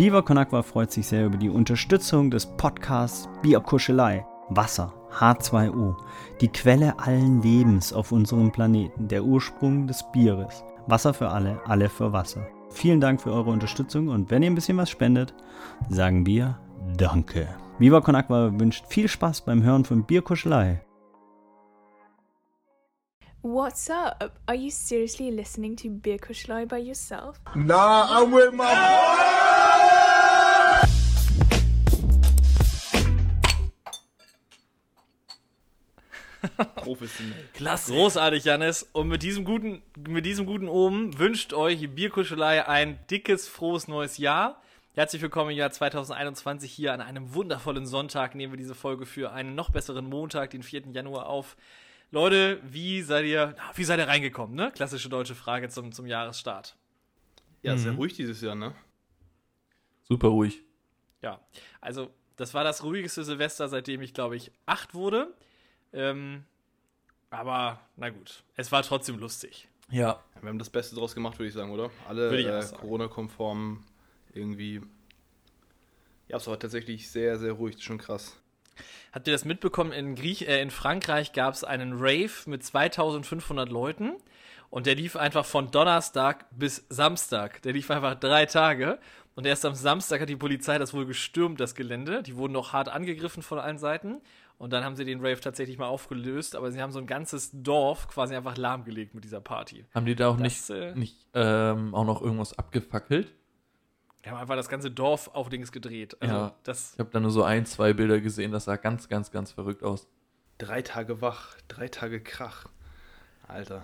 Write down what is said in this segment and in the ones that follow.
Viva Con Agua freut sich sehr über die Unterstützung des Podcasts Bierkuschelei. Wasser, H2O, die Quelle allen Lebens auf unserem Planeten, der Ursprung des Bieres. Wasser für alle, alle für Wasser. Vielen Dank für eure Unterstützung und wenn ihr ein bisschen was spendet, sagen wir Danke. Viva Con Agua wünscht viel Spaß beim Hören von Bierkuschelei. What's up? Are you seriously listening to Beer Kuschlei by yourself? Nah, I'm with my Professionell. Klasse. Großartig, Janis. Und mit diesem guten, mit diesem guten Omen wünscht euch Bierkuschelei ein dickes, frohes neues Jahr. Herzlich willkommen im Jahr 2021 hier an einem wundervollen Sonntag. Nehmen wir diese Folge für einen noch besseren Montag, den 4. Januar auf. Leute, wie seid ihr, wie seid ihr reingekommen, ne? Klassische deutsche Frage zum, zum Jahresstart. Ja, sehr ruhig dieses Jahr, ne? Super ruhig. Ja, also das war das ruhigste Silvester, seitdem ich, glaube ich, acht wurde. Ähm, aber na gut, es war trotzdem lustig. Ja. Wir haben das Beste draus gemacht, würde ich sagen, oder? Alle äh. Corona-konform irgendwie. Ja, es war tatsächlich sehr, sehr ruhig, das ist schon krass. Habt ihr das mitbekommen? In, Griech äh, in Frankreich gab es einen Rave mit 2500 Leuten und der lief einfach von Donnerstag bis Samstag. Der lief einfach drei Tage und erst am Samstag hat die Polizei das wohl gestürmt, das Gelände. Die wurden noch hart angegriffen von allen Seiten und dann haben sie den Rave tatsächlich mal aufgelöst, aber sie haben so ein ganzes Dorf quasi einfach lahmgelegt mit dieser Party. Haben die da auch Das, nicht, äh, nicht ähm, auch noch irgendwas abgefackelt? Die haben einfach das ganze Dorf auf Dings gedreht. Also Ja. das Ich habe da nur so ein, zwei Bilder gesehen, das sah ganz, ganz, ganz verrückt aus. Drei Tage wach, drei Tage Krach. Alter.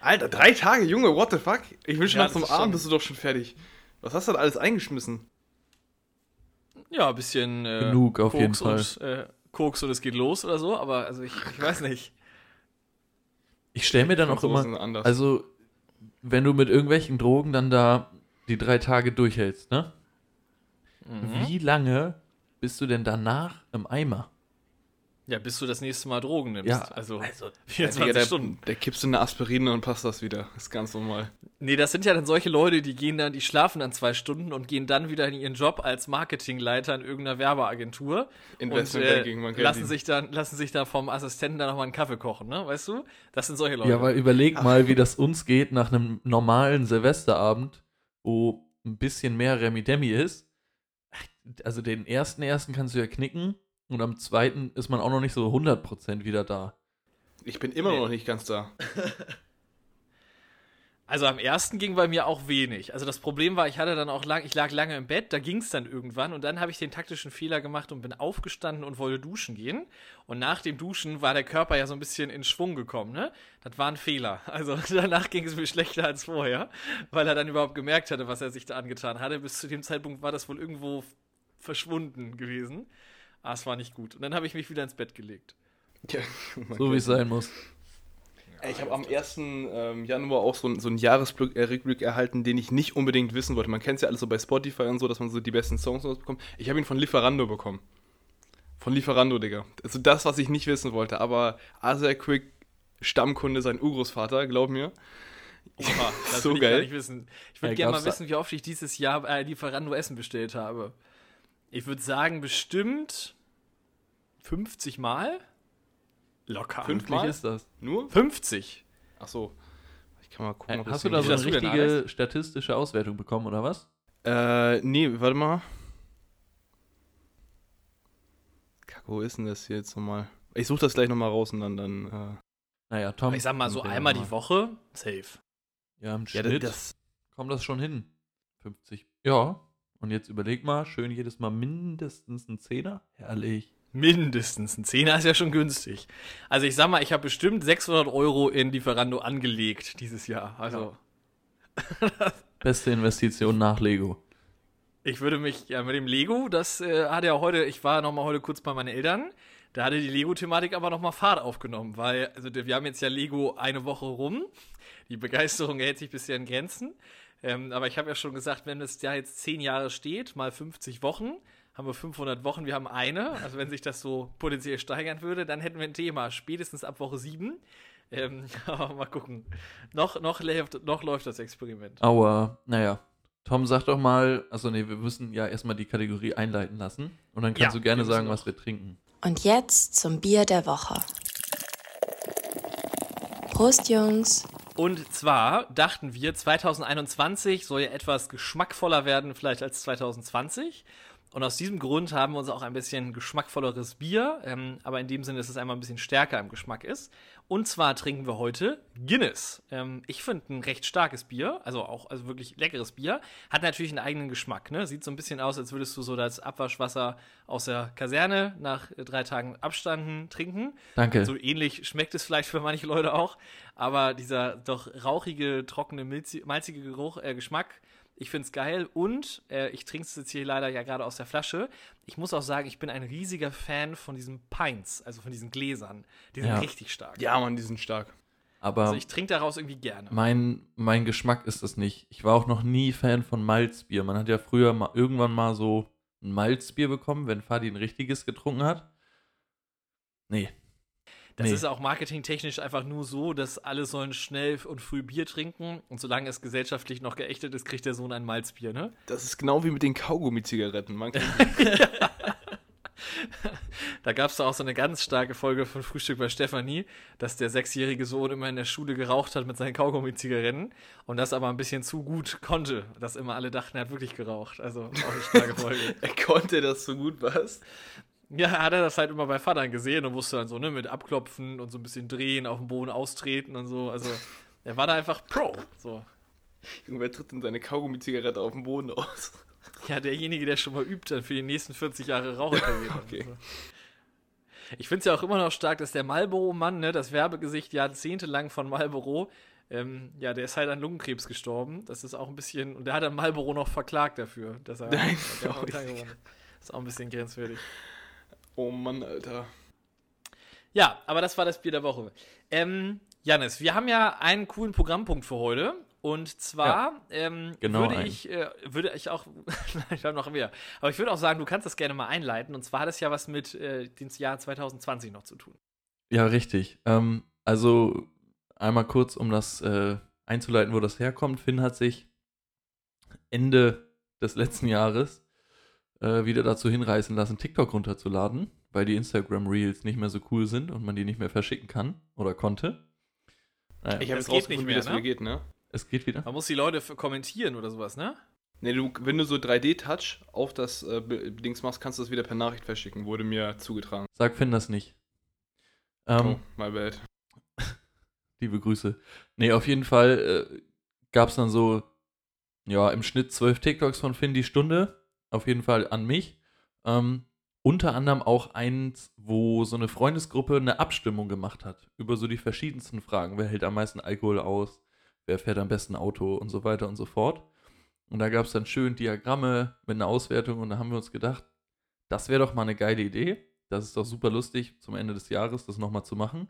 Alter, drei Tage, Junge, what the fuck? Ich will schon Ja, nach zum Abend, schon- bist du doch schon fertig. Was hast du denn alles eingeschmissen? Ja, ein bisschen äh, Genug auf jeden Und, äh, Koks und es geht los oder so, aber also ich, ich weiß nicht. Ich stelle mir dann auch immer, anders. also wenn du mit irgendwelchen Drogen dann da die drei Tage durchhältst, ne? Mhm. Wie lange bist du denn danach im Eimer? Ja, bis du das nächste Mal Drogen nimmst. Ja, also, also, 24 Digga, der, Stunden. der kippst du eine Aspirin und passt das wieder. Ist ganz normal. Nee, das sind ja dann solche Leute, die gehen dann, die schlafen dann zwei Stunden und gehen dann wieder in ihren Job als Marketingleiter in irgendeiner Werbeagentur. Investment und, äh, Banking, man kennt lassen ihn. sich dann, lassen sich dann vom Assistenten dann nochmal einen Kaffee kochen, ne? Weißt du? Das sind solche Leute. Ja, aber überleg mal, wie das uns geht nach einem normalen Silvesterabend, wo ein bisschen mehr Remi-Demi ist. Also den ersten ersten kannst du ja knicken und am zweiten ist man auch noch nicht so 100% wieder da. Ich bin immer Nee. noch nicht ganz da. Also am ersten ging bei mir auch wenig. Also das Problem war, ich hatte dann auch lang, ich lag lange im Bett, da ging es dann irgendwann und dann habe ich den taktischen Fehler gemacht und bin aufgestanden und wollte duschen gehen. Und nach dem Duschen war der Körper ja so ein bisschen in Schwung gekommen, ne? Das war ein Fehler. Also danach ging es mir schlechter als vorher, weil er dann überhaupt gemerkt hatte, was er sich da angetan hatte. Bis zu dem Zeitpunkt war das wohl irgendwo verschwunden gewesen. Ah, es war nicht gut. Und dann habe ich mich wieder ins Bett gelegt. Ja, So wie es sein muss. Ich habe am 1. ähm, Januar auch so, ein- so einen Jahresrückblick äh, erhalten, den ich nicht unbedingt wissen wollte. Man kennt es ja alles so bei Spotify und so, dass man so die besten Songs bekommt. Ich habe ihn von Lieferando bekommen. Von Lieferando, Digga. Also das, was ich nicht wissen wollte. Aber Asia Quick, Stammkunde, sein Urgroßvater, glaub mir. Oha, das So will ich gar geil. nicht wissen. Ich würde Ja, gerne mal wissen, wie oft ich dieses Jahr äh, Lieferando Essen bestellt habe. Ich würde sagen, bestimmt 50 Mal. Locker. Fünfmal? Wie ist das? Nur? 50. Ach so. Ich kann mal gucken. Äh, ob Hast du da so eine richtige statistische Auswertung bekommen, oder was? Äh, nee, warte mal. Kacke, wo ist denn das hier jetzt nochmal? Ich suche das gleich nochmal raus und dann, dann, äh, Naja, Tom. Ich sag mal so Ja, einmal die Woche. Safe. Ja, im Ja, Schnitt das, kommt das schon hin. 50. Ja. Und jetzt überleg mal, schön jedes Mal mindestens ein Zehner. Herrlich. Mindestens. Ein Zehner ist ja schon günstig. Also ich sag mal, ich habe bestimmt 600 Euro in Lieferando angelegt dieses Jahr. Also Beste Investition nach Lego. ich würde mich, ja mit dem Lego, das äh, hat ja heute, ich war noch mal heute kurz bei meinen Eltern. Da hatte die Lego-Thematik aber noch mal Fahrt aufgenommen, weil, also wir haben jetzt ja Lego eine Woche rum. Die Begeisterung hält sich bisher in Grenzen. Ähm, aber ich habe ja schon gesagt, wenn das Jahr jetzt 10 Jahre steht, mal 50 Wochen, haben wir 500 Wochen, wir haben eine. Also wenn sich das so potenziell steigern würde, dann hätten wir ein Thema, spätestens ab Woche 7. Ähm, aber mal gucken. Noch, noch, läuft, noch läuft das Experiment. Aber, naja. Tom, sag doch mal, also nee, wir müssen ja erstmal die Kategorie einleiten lassen. Und dann kannst Ja, du gerne sagen, noch. was wir trinken. Und jetzt zum Bier der Woche. Prost, Jungs. Und zwar dachten wir, 2021 soll ja etwas geschmackvoller werden, vielleicht als 2020. Und aus diesem Grund haben wir uns auch ein bisschen geschmackvolleres Bier, ähm, aber in dem Sinne, dass es einmal ein bisschen stärker im Geschmack ist. Und zwar trinken wir heute Guinness. Ähm, ich finde ein recht starkes Bier, also auch also wirklich leckeres Bier. Hat natürlich einen eigenen Geschmack. Ne? Sieht so ein bisschen aus, als würdest du so das Abwaschwasser aus der Kaserne nach äh, drei Tagen Abstanden trinken. Danke. So ähnlich schmeckt es vielleicht für manche Leute auch, aber dieser doch rauchige, trockene, malzige Geruch, äh, Geschmack, ich finde es geil und äh, ich trinke es jetzt hier leider ja gerade aus der Flasche. Ich muss auch sagen, ich bin ein riesiger Fan von diesen Pints, also von diesen Gläsern. Die sind Ja. richtig stark. Ja, Mann, die sind stark. Aber Also ich trinke daraus irgendwie gerne. mein, mein Geschmack ist es nicht. Ich war auch noch nie Fan von Malzbier. Man hat ja früher mal irgendwann mal so ein Malzbier bekommen, wenn Fadi ein richtiges getrunken hat. Nee. Das Nee. ist auch marketingtechnisch einfach nur so, dass alle sollen schnell und früh Bier trinken und solange es gesellschaftlich noch geächtet ist, kriegt der Sohn ein Malzbier, ne? Das ist genau wie mit den Kaugummi-Zigaretten. Da gab es auch so eine ganz starke Folge von Frühstück bei Stefanie, dass der sechsjährige Sohn immer in der Schule geraucht hat mit seinen Kaugummi-Zigaretten und das aber ein bisschen zu gut konnte, dass immer alle dachten, er hat wirklich geraucht. Also auch eine starke Folge. er konnte das so gut, was? Ja, hat er das halt immer bei Vatern gesehen und wusste dann so, ne, mit Abklopfen und so ein bisschen drehen, auf dem Boden austreten und so. Also er war da einfach Pro. So. Junge, wer tritt denn seine Kaugummi-Zigarette auf dem Boden aus? Ja, derjenige, der schon mal übt, dann für die nächsten 40 Jahre Raucherkarriere. Okay. Ich finde es ja auch immer noch stark, dass der Marlboro-Mann, ne, das Werbegesicht jahrzehntelang von Marlboro, ähm, ja, der ist halt an Lungenkrebs gestorben. Das ist auch ein bisschen, und der hat dann Marlboro noch verklagt dafür, dass er, Nein. Das ist auch ein bisschen grenzwertig. Oh Mann, Alter. Ja, aber das war das Bier der Woche. Ähm, Janis, wir haben ja einen coolen Programmpunkt für heute. Und zwar ähm, genau würde ich, äh, würde ich auch, ich habe noch mehr, aber ich würde auch sagen, du kannst das gerne mal einleiten. Und zwar hat es ja was mit äh, dem Jahr 2020 noch zu tun. Ja, richtig. Ähm, also einmal kurz, um das äh, einzuleiten, wo das herkommt. Finn hat sich Ende des letzten Jahres äh, wieder dazu hinreißen lassen, TikTok runterzuladen, weil die Instagram Reels nicht mehr so cool sind und man die nicht mehr verschicken kann oder konnte. Naja, Ich habe jetzt geht rausgefunden, nicht wie mehr, das ne? wieder geht, ne? es geht wieder. Man muss die Leute kommentieren oder sowas, ne? Ne, du, wenn du so 3D-Touch auf das äh, Dings machst, kannst du das wieder per Nachricht verschicken, wurde mir zugetragen. Sag Finn das nicht. Ähm, oh, my bad. Liebe Grüße. Nee, auf jeden Fall äh, gab es dann so, ja, im Schnitt zwölf TikToks von Finn die Stunde. Auf jeden Fall an mich. Ähm, unter anderem auch eins, wo so eine Freundesgruppe eine Abstimmung gemacht hat über so die verschiedensten Fragen. Wer hält am meisten Alkohol aus? Wer fährt am besten Auto? Und so weiter und so fort. Und da gab es dann schön Diagramme mit einer Auswertung und da haben wir uns gedacht, das wäre doch mal eine geile Idee. Das ist doch super lustig, zum Ende des Jahres das nochmal zu machen.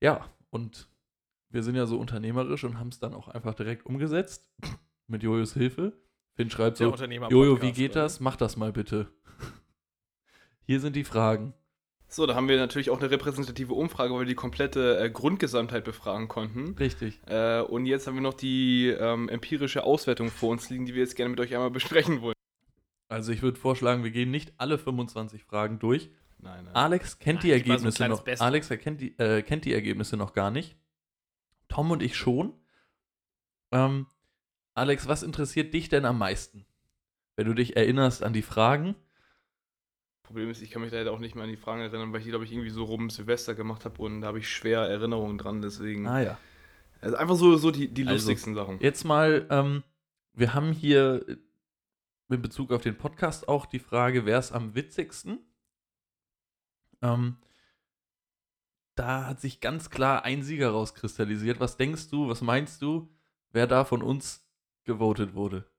Ja, und wir sind ja so unternehmerisch und haben es dann auch einfach direkt umgesetzt. Mit Jojos Hilfe. Finn schreibt so, Jojo, wie geht das? Mach das mal bitte. Hier sind die Fragen. So, da haben wir natürlich auch eine repräsentative Umfrage, weil wir die komplette äh, Grundgesamtheit befragen konnten. Richtig. Äh, und jetzt haben wir noch die ähm, empirische Auswertung vor uns liegen, die wir jetzt gerne mit euch einmal besprechen wollen. Also ich würde vorschlagen, wir gehen nicht alle 25 Fragen durch. Nein, nein. Alex kennt die Nein, so ein Ergebnisse kleines noch. Best-of. Alex erkennt die, äh, kennt die Ergebnisse noch gar nicht. Tom und ich schon. Ähm, Alex, was interessiert dich denn am meisten? Wenn du dich erinnerst an die Fragen. Problem ist, ich kann mich leider auch nicht mehr an die Fragen erinnern, weil ich die, glaube ich, irgendwie so rum Silvester gemacht habe und da habe ich schwer Erinnerungen dran, deswegen. Ah ja. Also einfach so, so die, die Also, lustigsten Sachen. Jetzt mal, ähm, wir haben hier in Bezug auf den Podcast auch die Frage, wer ist am witzigsten? Ähm, da hat sich ganz klar ein Sieger rauskristallisiert. Was denkst du, was meinst du, wer da von uns gewotet wurde?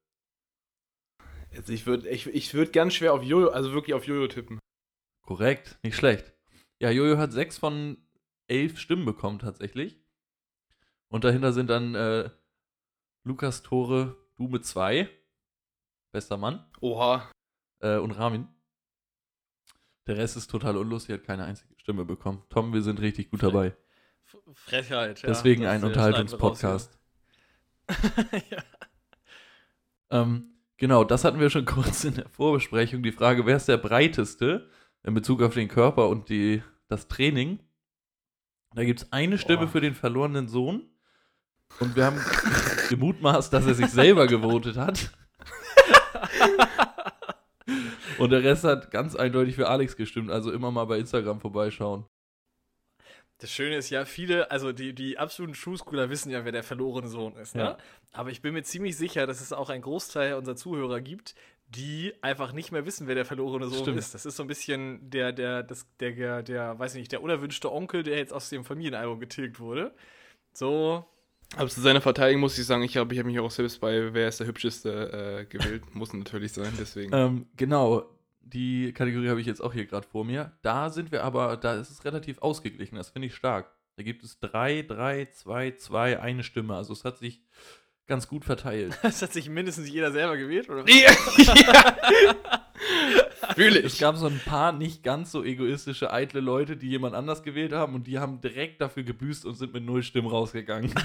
Also ich würde ich, ich würd ganz schwer auf Jojo, also wirklich auf Jojo tippen. Korrekt, nicht schlecht. Ja, Jojo hat sechs von elf Stimmen bekommen tatsächlich. Und dahinter sind dann äh, Lukas Tore, du mit zwei, bester Mann. Oha. äh, und Ramin. Der Rest ist total unlustig, hat keine einzige Stimme bekommen. Tom, wir sind richtig gut dabei. Frechheit, ja. Deswegen ein Unterhaltungspodcast. ja. Ähm, genau, das hatten wir schon kurz in der Vorbesprechung. Die Frage, wer ist der breiteste in Bezug auf den Körper und die, das Training? Da gibt es eine Stimme Boah. für den verlorenen Sohn. Und wir haben gemutmaßt, dass er sich selber gewotet hat. Und der Rest hat ganz eindeutig für Alex gestimmt. Also immer mal bei Instagram vorbeischauen. Das Schöne ist ja, viele, also die, die absoluten True-Schooler wissen ja, wer der verlorene Sohn ist. Ne? Ja. Aber ich bin mir ziemlich sicher, dass es auch einen Großteil unserer Zuhörer gibt, die einfach nicht mehr wissen, wer der verlorene Sohn Stimmt. ist. Das ist so ein bisschen der, der, das, der, der, der, weiß ich nicht, der unerwünschte Onkel, der jetzt aus dem Familienalbum getilgt wurde. So, Aber zu seiner Verteidigung muss ich sagen, ich habe ich hab mich auch selbst bei Wer ist der Hübscheste äh, gewählt. muss natürlich sein, deswegen. Ähm, genau, die Kategorie habe ich jetzt auch hier gerade vor mir. Da sind wir aber, da ist es relativ ausgeglichen, das finde ich stark. Da gibt es drei, drei, zwei, zwei, eine Stimme. Also es hat sich ganz gut verteilt. das hat sich mindestens jeder selber gewählt, oder? ja. Fühle Es ich. gab so ein paar nicht ganz so egoistische, eitle Leute, die jemand anders gewählt haben und die haben direkt dafür gebüßt und sind mit null Stimmen rausgegangen.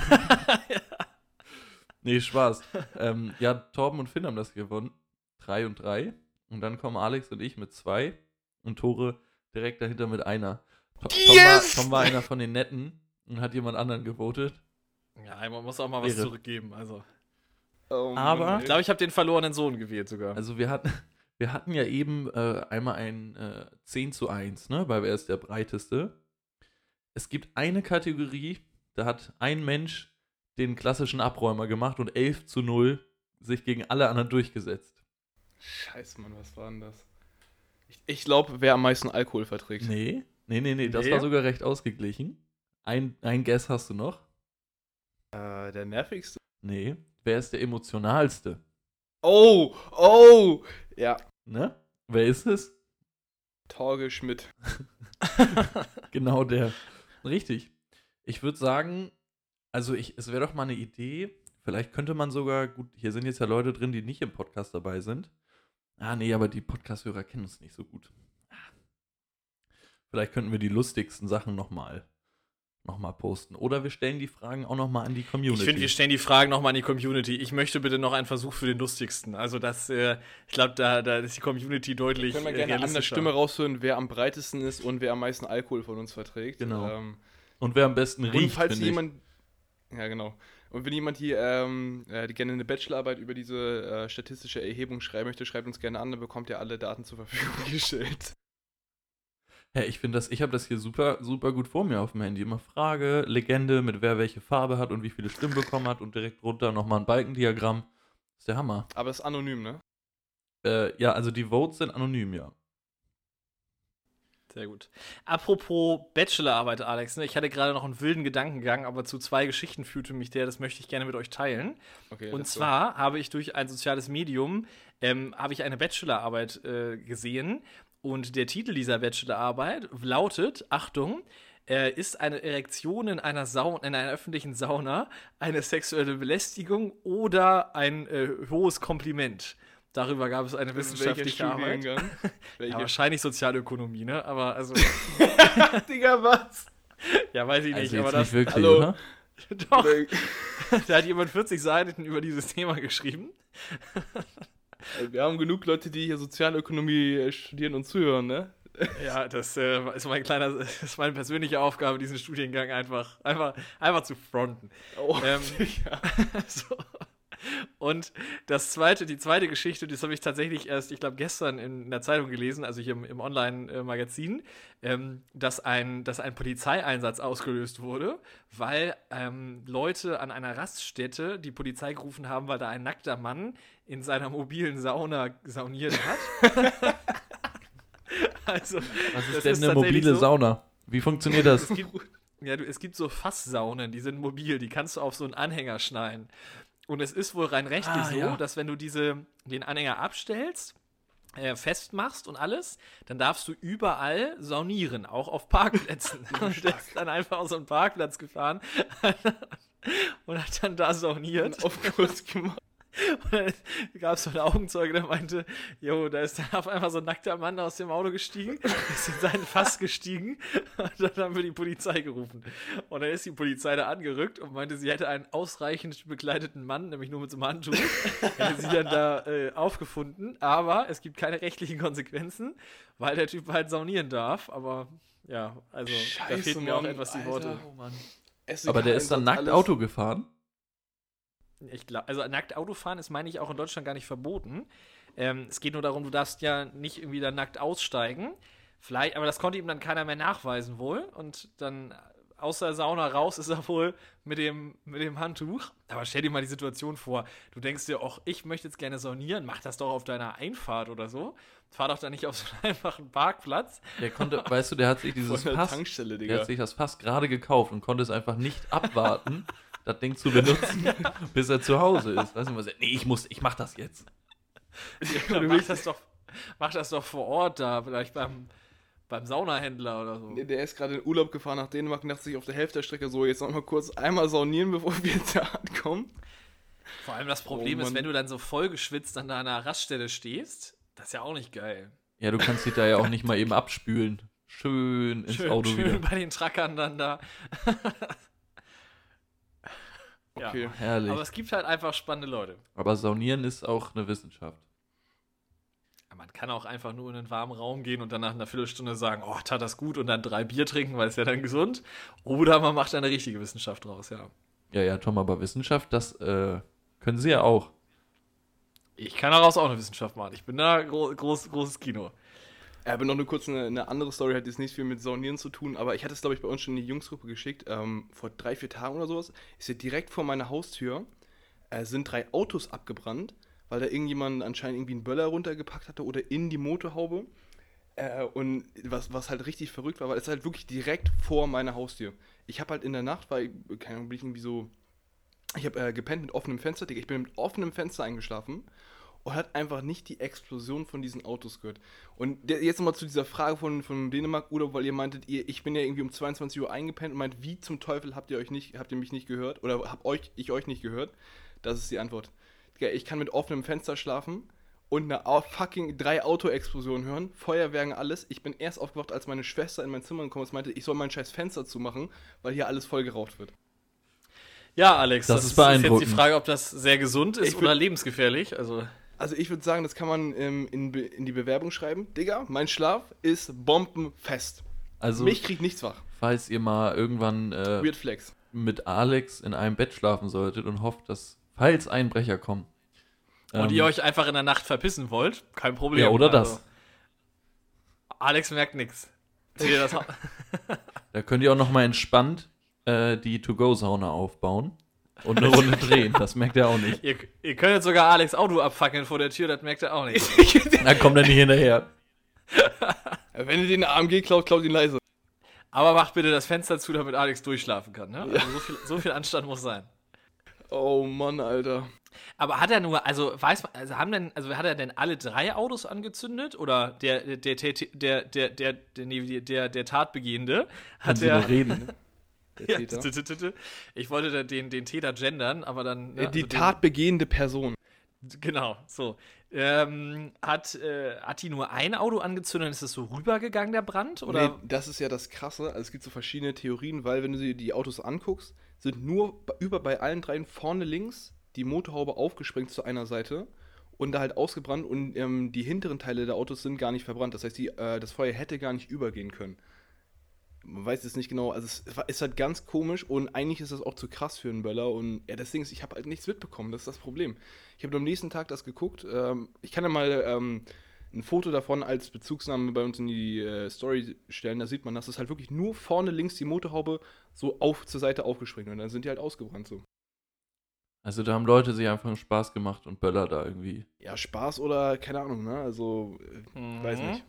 Nee, Spaß. ähm, ja, Torben und Finn haben das gewonnen. Drei und drei. Und dann kommen Alex und ich mit zwei und Tore direkt dahinter mit einer. To- Tom, Yes! war, Tom war einer von den Netten und hat jemand anderen gewotet. Ja, man muss auch mal was Ehre. zurückgeben. Also. Oh, Aber- Ich glaube, ich habe den verlorenen Sohn gewählt sogar. Also wir hatten, wir hatten ja eben äh, einmal ein äh, 10 zu 1, ne? Bei wer ist der breiteste. Es gibt eine Kategorie, da hat ein Mensch den klassischen Abräumer gemacht und 11 zu 0 sich gegen alle anderen durchgesetzt. Scheiße, Mann, was war denn das? Ich, ich glaube, wer am meisten Alkohol verträgt. Nee, nee, nee, nee, das Nee? war sogar recht ausgeglichen. Ein, ein Guess hast du noch? Äh, der nervigste? Nee. Wer ist der emotionalste? Oh, oh! Ja, Ne? Wer ist es? Torge Schmidt. Genau der. Richtig. Ich würde sagen, also ich, es wäre doch mal eine Idee. Vielleicht könnte man sogar, gut, hier sind jetzt ja Leute drin, die nicht im Podcast dabei sind. Ah, nee, aber die Podcast-Hörer kennen uns nicht so gut. Ah. Vielleicht könnten wir die lustigsten Sachen nochmal noch mal posten. Oder wir stellen die Fragen auch nochmal an die Community. Ich finde, wir stellen die Fragen nochmal an die Community. Ich möchte bitte noch einen Versuch für den lustigsten. Also, das, äh, ich glaube, da, da ist die Community deutlich. Können wir gerne an der. Stimme raushören, wer am breitesten ist und wer am meisten Alkohol von uns verträgt. Genau. Ähm, Und wer am besten und riecht, falls finde ich. jemand. Ja, genau. Und wenn jemand hier ähm, äh, die gerne eine Bachelorarbeit über diese äh, statistische Erhebung schreiben möchte, schreibt uns gerne an, dann bekommt ihr alle Daten zur Verfügung gestellt. Ja, ich finde das, ich habe das hier super, super gut vor mir auf dem Handy. Immer Frage, Legende, mit wer welche Farbe hat und wie viele Stimmen bekommen hat und direkt drunter nochmal ein Balkendiagramm. Ist der Hammer. Aber es ist anonym, ne? Äh, ja, also die Votes sind anonym, ja. Sehr gut. Apropos Bachelorarbeit, Alex, ne? ich hatte gerade noch einen wilden Gedankengang, aber zu zwei Geschichten führte mich der, das möchte ich gerne mit euch teilen. Okay. Und zwar habe ich durch ein soziales Medium ähm, habe ich eine Bachelorarbeit äh, gesehen und der Titel dieser Bachelorarbeit lautet, Achtung, äh, ist eine Erektion in einer, Sau in einer öffentlichen Sauna eine sexuelle Belästigung oder ein äh, hohes Kompliment? Darüber gab es eine wissenschaftliche Arbeit. Studiengang? Ja, wahrscheinlich Sozialökonomie, ne? Aber also, Digga, was? ja, weiß ich nicht. Also aber das, nicht wirklich, hallo. oder? doch, da hat jemand 40 Seiten über dieses Thema geschrieben. Wir haben genug Leute, die hier Sozialökonomie äh, studieren und zuhören, ne? Ja, das äh, ist mein kleiner, das ist meine persönliche Aufgabe, diesen Studiengang einfach, einfach, einfach zu fronten. Oh, Ähm, Digga. so. Und das zweite, die zweite Geschichte, das habe ich tatsächlich erst, ich glaube, gestern in der Zeitung gelesen, also hier im, im Online-Magazin, ähm, dass, ein, dass ein Polizeieinsatz ausgelöst wurde, weil ähm, Leute an einer Raststätte die Polizei gerufen haben, weil da ein nackter Mann in seiner mobilen Sauna sauniert hat. also, Was Das ist denn ist eine mobile so. Sauna? Wie funktioniert das? es gibt, ja, du, es gibt so Fasssaunen, die sind mobil, die kannst du auf so einen Anhänger schnallen. Und es ist wohl rein rechtlich Ah, so, ja. dass wenn du diese, den Anhänger abstellst, äh, festmachst und alles, dann darfst du überall saunieren, auch auf Parkplätzen. und der ist dann einfach auf so einen Parkplatz gefahren und hat dann da sauniert. Auf Kurs gemacht. Und dann gab es so einen Augenzeuge, der meinte, jo, da ist dann auf einmal so ein nackter Mann aus dem Auto gestiegen, ist in seinen Fass gestiegen und dann haben wir die Polizei gerufen. Und dann ist die Polizei da angerückt und meinte, sie hätte einen ausreichend bekleideten Mann, nämlich nur mit so einem Handtuch, hätte sie dann da äh, aufgefunden. Aber es gibt keine rechtlichen Konsequenzen, weil der Typ halt saunieren darf. Aber ja, also da Scheiße, fehlten mir auch etwas die Alter. Worte. Aber der ist dann nackt alles. Auto gefahren. Ich glaub, also nackt Autofahren ist, meine ich, auch in Deutschland gar nicht verboten. Ähm, es geht nur darum, du darfst ja nicht irgendwie da nackt aussteigen. Vielleicht, aber das konnte ihm dann keiner mehr nachweisen wohl. Und dann aus der Sauna raus ist er wohl mit dem, mit dem Handtuch. Aber stell dir mal die Situation vor. Du denkst dir, ach, ich möchte jetzt gerne saunieren, mach das doch auf deiner Einfahrt oder so. Fahr doch da nicht auf so einen einfachen Parkplatz. Der konnte, weißt du, der hat sich dieses Pass, der hat sich das Fass gerade gekauft und konnte es einfach nicht abwarten, das Ding zu benutzen, bis er zu Hause ist. Weißt du, was er, nee, ich muss, ich mach das jetzt. Ja, mach, das doch, mach das doch vor Ort da, vielleicht beim, beim Saunahändler oder so. Nee, Der ist gerade in Urlaub gefahren nach Dänemark und dachte sich auf der Hälfte der Strecke so, jetzt noch mal kurz einmal saunieren, bevor wir jetzt da ankommen. Vor allem das Problem Oh, ist, wenn du dann so vollgeschwitzt an deiner Raststelle stehst, das ist ja auch nicht geil. Ja, du kannst dich da ja auch nicht mal eben abspülen. Schön ins Schön, Auto schön wieder. bei den Truckern dann da. Ja. Okay. Herrlich. Aber es gibt halt einfach spannende Leute. Aber Saunieren ist auch eine Wissenschaft. Man kann auch einfach nur in einen warmen Raum gehen und dann nach einer Viertelstunde sagen, oh, tat das gut und dann drei Bier trinken, weil es ja dann gesund. Oder man macht eine richtige Wissenschaft draus, ja. Ja, ja, Tom, aber Wissenschaft, das äh, können sie ja auch. Ich kann daraus auch eine Wissenschaft machen. Ich bin da gro groß, großes Kino. Habe noch eine kurz eine, eine andere Story, hat jetzt nicht viel mit Saunieren zu tun, aber ich hatte es, glaube ich, bei uns schon in die Jungsgruppe geschickt. Ähm, vor drei, vier Tagen oder sowas ist hier direkt vor meiner Haustür äh, sind drei Autos abgebrannt, weil da irgendjemand anscheinend irgendwie einen Böller runtergepackt hatte oder in die Motorhaube. Äh, und was, was halt richtig verrückt war, weil es halt wirklich direkt vor meiner Haustür. Ich habe halt in der Nacht, weil, keine Ahnung, bin ich irgendwie so. Ich habe äh, gepennt mit offenem Fenster. Ich bin mit offenem Fenster eingeschlafen und hat einfach nicht die Explosion von diesen Autos gehört. Und der, jetzt nochmal zu dieser Frage von, von Dänemark-Urlaub, weil ihr meintet, ihr, ich bin ja irgendwie um 22 Uhr eingepennt und meint, wie zum Teufel habt ihr euch nicht, habt ihr mich nicht gehört? Oder hab euch, ich euch nicht gehört? Das ist die Antwort. Ich kann mit offenem Fenster schlafen und eine fucking drei Autoexplosionen hören, Feuerwerken, alles. Ich bin erst aufgewacht, als meine Schwester in mein Zimmer gekommen ist und meinte, ich soll mein scheiß Fenster zumachen, weil hier alles voll geraucht wird. Ja, Alex, Das das, ist ist, jetzt beeindruckend. die Frage, ob das sehr gesund ist Ich oder lebensgefährlich. Also, Also ich würde sagen, das kann man ähm, in, in die Bewerbung schreiben. Digga, mein Schlaf ist bombenfest. Also, Mich kriegt nichts wach. falls ihr mal irgendwann äh, Weird Flex. mit Alex in einem Bett schlafen solltet und hofft, dass, falls Einbrecher kommen. und ähm, ihr euch einfach in der Nacht verpissen wollt, kein Problem. Ja, oder Also, das. Alex merkt nichts. Da könnt ihr auch noch mal entspannt äh, die To-Go-Sauna aufbauen und eine Runde drehen. Das merkt er auch nicht. ihr, ihr könnt jetzt sogar Alex Auto abfackeln vor der Tür, das merkt er auch nicht. Da kommt er nicht hinterher. Wenn ihr den AMG klaut, klaut ihn leise. Aber macht bitte das Fenster zu, damit Alex durchschlafen kann. Ne? Also so, viel, so viel Anstand muss sein. Oh Mann, Alter. Aber hat er nur, also weiß man, also haben denn, also hat er denn alle drei Autos angezündet oder der der der der der der der der, der, der Tatbegehende hat nur reden. Der ja, Täter. ich wollte den den Täter gendern, aber dann ne, Äh, die also tatbegehende Person. Genau, so. Ähm, hat, äh, hat die nur ein Auto angezündet und ist es so rübergegangen, der Brand? Oder? Nee, das ist ja das Krasse. Also es gibt so verschiedene Theorien, weil wenn du dir die Autos anguckst, sind nur über bei allen dreien vorne links die Motorhaube aufgesprengt zu einer Seite und da halt ausgebrannt und ähm, die hinteren Teile der Autos sind gar nicht verbrannt. Das heißt, die, äh, das Feuer hätte gar nicht übergehen können. Man weiß es nicht genau. Also es ist halt ganz komisch und eigentlich ist das auch zu krass für einen Böller. Und ja, das Ding ist, ich habe halt nichts mitbekommen. Das ist das Problem. Ich habe am nächsten Tag das geguckt. Ähm, ich kann ja mal ähm, ein Foto davon als Bezugsnahme bei uns in die äh, Story stellen. Da sieht man, dass es halt wirklich nur vorne links die Motorhaube so auf zur Seite aufgesprengt und dann sind die halt ausgebrannt so. Also da haben Leute sich einfach einen Spaß gemacht und Böller da irgendwie. Ja, Spaß oder keine Ahnung, ne? Also, äh, Mhm. weiß nicht.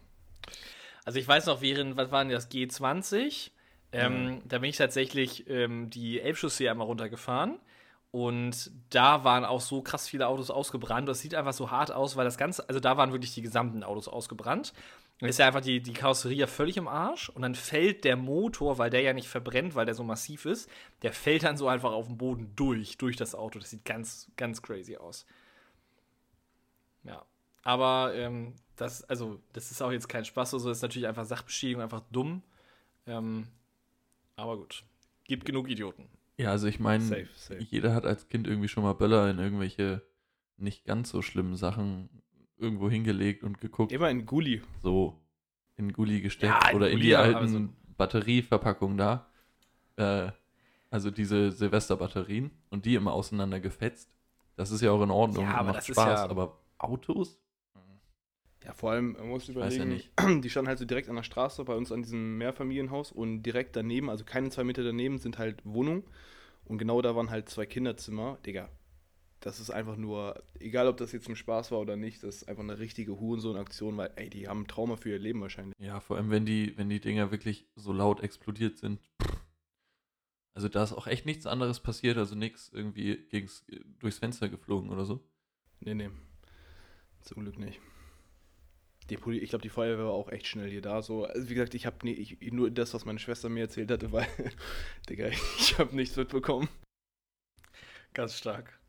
Also ich weiß noch, während, was war denn das, G20? Ähm, Da bin ich tatsächlich ähm, die Elbchaussee einmal runtergefahren. Und da waren auch so krass viele Autos ausgebrannt. Das sieht einfach so hart aus, weil das Ganze, also da waren wirklich die gesamten Autos ausgebrannt. Und ist ja einfach die, die Karosserie ja völlig im Arsch. Und dann fällt der Motor, weil der ja nicht verbrennt, weil der so massiv ist, der fällt dann so einfach auf den Boden durch, durch das Auto. Das sieht ganz, ganz crazy aus. Ja. Aber ähm, das, also, das ist auch jetzt kein Spaß oder so, das ist natürlich einfach Sachbeschädigung, einfach dumm. Ähm, aber gut. Gibt genug Idioten. Ja, also ich meine, jeder hat als Kind irgendwie schon mal Böller in irgendwelche nicht ganz so schlimmen Sachen irgendwo hingelegt und geguckt, Immer in Gully. so in Gully gesteckt Ja, in oder in Gully, die alten so- Batterieverpackungen da. Äh, also diese Silvesterbatterien und die immer auseinander gefetzt. Das ist ja auch in Ordnung Ja, und aber macht das ist Spaß, ja- aber Autos? Ja, vor allem, man muss ja überlegen, nicht. die standen halt so direkt an der Straße bei uns an diesem Mehrfamilienhaus und direkt daneben, also keine zwei Meter daneben, sind halt Wohnungen. Und genau da waren halt zwei Kinderzimmer. Digga, das ist einfach nur, egal ob das jetzt ein Spaß war oder nicht, das ist einfach eine richtige Hurensohn-Aktion, weil, ey, die haben ein Trauma für ihr Leben wahrscheinlich. Ja, vor allem wenn die, wenn die Dinger wirklich so laut explodiert sind. Also da ist auch echt nichts anderes passiert, also nichts irgendwie gegens, durchs Fenster geflogen oder so. Nee, nee. Zum Glück nicht. Die Poli ich glaube, die Feuerwehr war auch echt schnell hier da. So, also wie gesagt, ich habe ich, nur das, was meine Schwester mir erzählt hatte, weil, Digga, ich habe nichts mitbekommen. Ganz stark.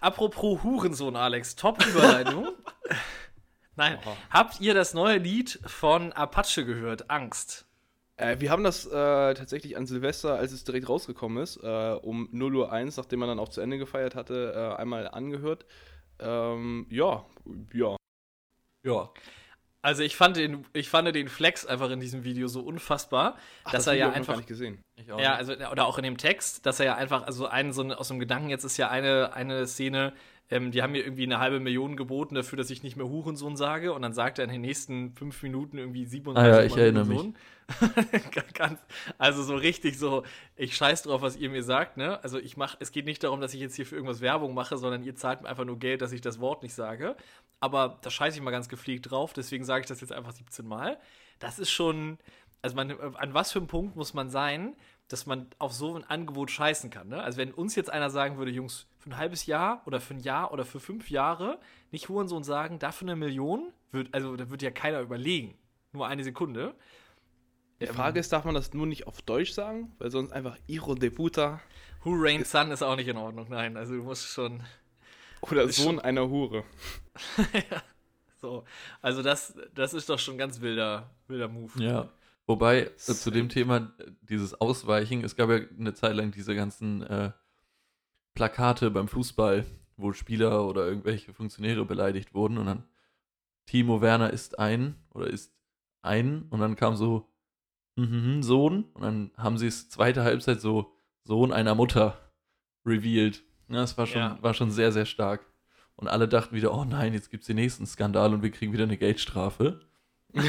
Apropos Hurensohn, Alex, Top-Überleitung. Nein, Oha. habt ihr das neue Lied von Apache gehört? Angst. Äh, wir haben das äh, tatsächlich an Silvester, als es direkt rausgekommen ist, äh, um 0 Uhr 1, nachdem man dann auch zu Ende gefeiert hatte, äh, einmal angehört. Ähm, ja, ja. Ja. Also ich fand den, ich fand den Flex einfach in diesem Video so unfassbar, Ach, dass das er Video ja ich noch einfach gar nicht gesehen. Ich auch Ja, also, oder auch in dem Text, dass er ja einfach, also einen, so aus dem Gedanken, jetzt ist ja eine, eine Szene, ähm, die haben mir irgendwie eine halbe Million geboten dafür, dass ich nicht mehr Hurensohn sage. Und dann sagt er in den nächsten fünf Minuten irgendwie 37 Ah ja, ich Mal erinnere Hurensohn. Ganz, also so richtig so, ich scheiß drauf, was ihr mir sagt, ne? Also ich mach, es geht nicht darum, dass ich jetzt hier für irgendwas Werbung mache, sondern ihr zahlt mir einfach nur Geld, dass ich das Wort nicht sage. Aber da scheiße ich mal ganz gepflegt drauf, deswegen sage ich das jetzt einfach 17 Mal. Das ist schon, also man, an was für einem Punkt muss man sein, dass man auf so ein Angebot scheißen kann. Ne? Also wenn uns jetzt einer sagen würde, Jungs, für ein halbes Jahr oder für ein Jahr oder für fünf Jahre nicht Hurensohn sagen, dafür eine Million, wird, also da würde ja keiner überlegen. Nur eine Sekunde. Die Frage ist, darf man das nur nicht auf Deutsch sagen? Weil sonst einfach Iro de puta Who Rain Sun ist auch nicht in Ordnung. Nein, also du musst schon oder Ist Sohn einer Hure. so. Also das, das ist doch schon ein ganz wilder, wilder Move. Ja. Wobei, äh, zu dem Thema, dieses Ausweichen, es gab ja eine Zeit lang diese ganzen äh, Plakate beim Fußball, wo Spieler oder irgendwelche Funktionäre beleidigt wurden und dann Timo Werner ist ein oder ist ein und dann kam so mhm, Sohn und dann haben sie es zweite Halbzeit so Sohn einer Mutter revealed. Ja, das war schon, Ja. war schon sehr, sehr stark. Und alle dachten wieder, oh nein, jetzt gibt es den nächsten Skandal und wir kriegen wieder eine Geldstrafe.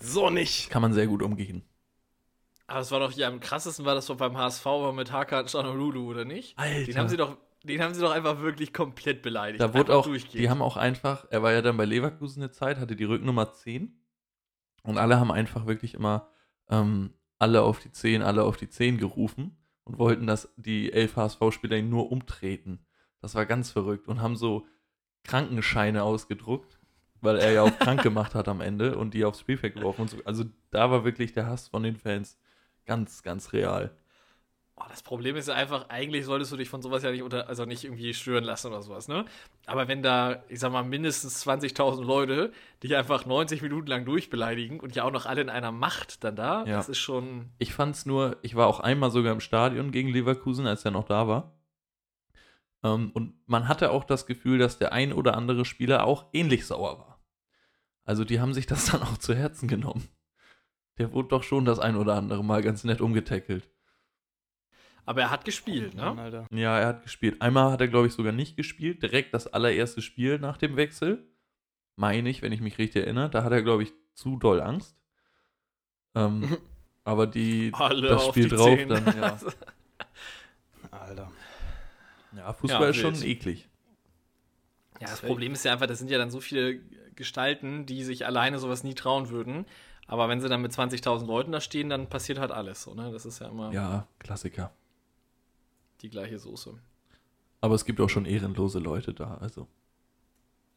So nicht. Kann man sehr gut umgehen. Aber es war doch hier am krassesten, war das doch beim HSV war mit Hakan Chanolulu, oder nicht? Alter. Den haben sie doch, den haben sie doch einfach wirklich komplett beleidigt. Da wurde auch, die haben auch einfach, er war ja dann bei Leverkusen eine Zeit, hatte die Rücknummer 10 und alle haben einfach wirklich immer ähm, alle auf die 10, alle auf die 10 gerufen und wollten, dass die elf HSV-Spieler ihn nur umtreten. Das war ganz verrückt und haben so Krankenscheine ausgedruckt, weil er ja auch krank gemacht hat am Ende und die aufs Spielfeld geworfen und so. Also da war wirklich der Hass von den Fans ganz, ganz real. Oh, das Problem ist ja einfach, eigentlich solltest du dich von sowas ja nicht unter, also nicht irgendwie stören lassen oder sowas, ne? Aber wenn da, ich sag mal, mindestens 20.000 Leute dich einfach 90 Minuten lang durchbeleidigen und ja auch noch alle in einer Macht dann da, Ja. das ist schon. Ich fand's nur, ich war auch einmal sogar im Stadion gegen Leverkusen, als er noch da war. Ähm, und man hatte auch das Gefühl, dass der ein oder andere Spieler auch ähnlich sauer war. Also die haben sich das dann auch zu Herzen genommen. Der wurde doch schon das ein oder andere Mal ganz nett umgetackelt. Aber er hat gespielt, Mann, ne? Alter. Ja, er hat gespielt. Einmal hat er, glaube ich, sogar nicht gespielt. Direkt das allererste Spiel nach dem Wechsel. Meine ich, wenn ich mich richtig erinnere. Da hat er, glaube ich, zu doll Angst. Ähm, aber die, Alle das Spiel die drauf Zehen. dann, ja. Alter. Ja, Fußball Ja, ist schon eklig. Ja, das Problem ist ja einfach, das sind ja dann so viele Gestalten, die sich alleine sowas nie trauen würden. Aber wenn sie dann mit 20.000 Leuten da stehen, dann passiert halt alles. So, ne? Das ist ja immer Ja, Klassiker. Die gleiche Soße. Aber es gibt auch schon ehrenlose Leute da, also.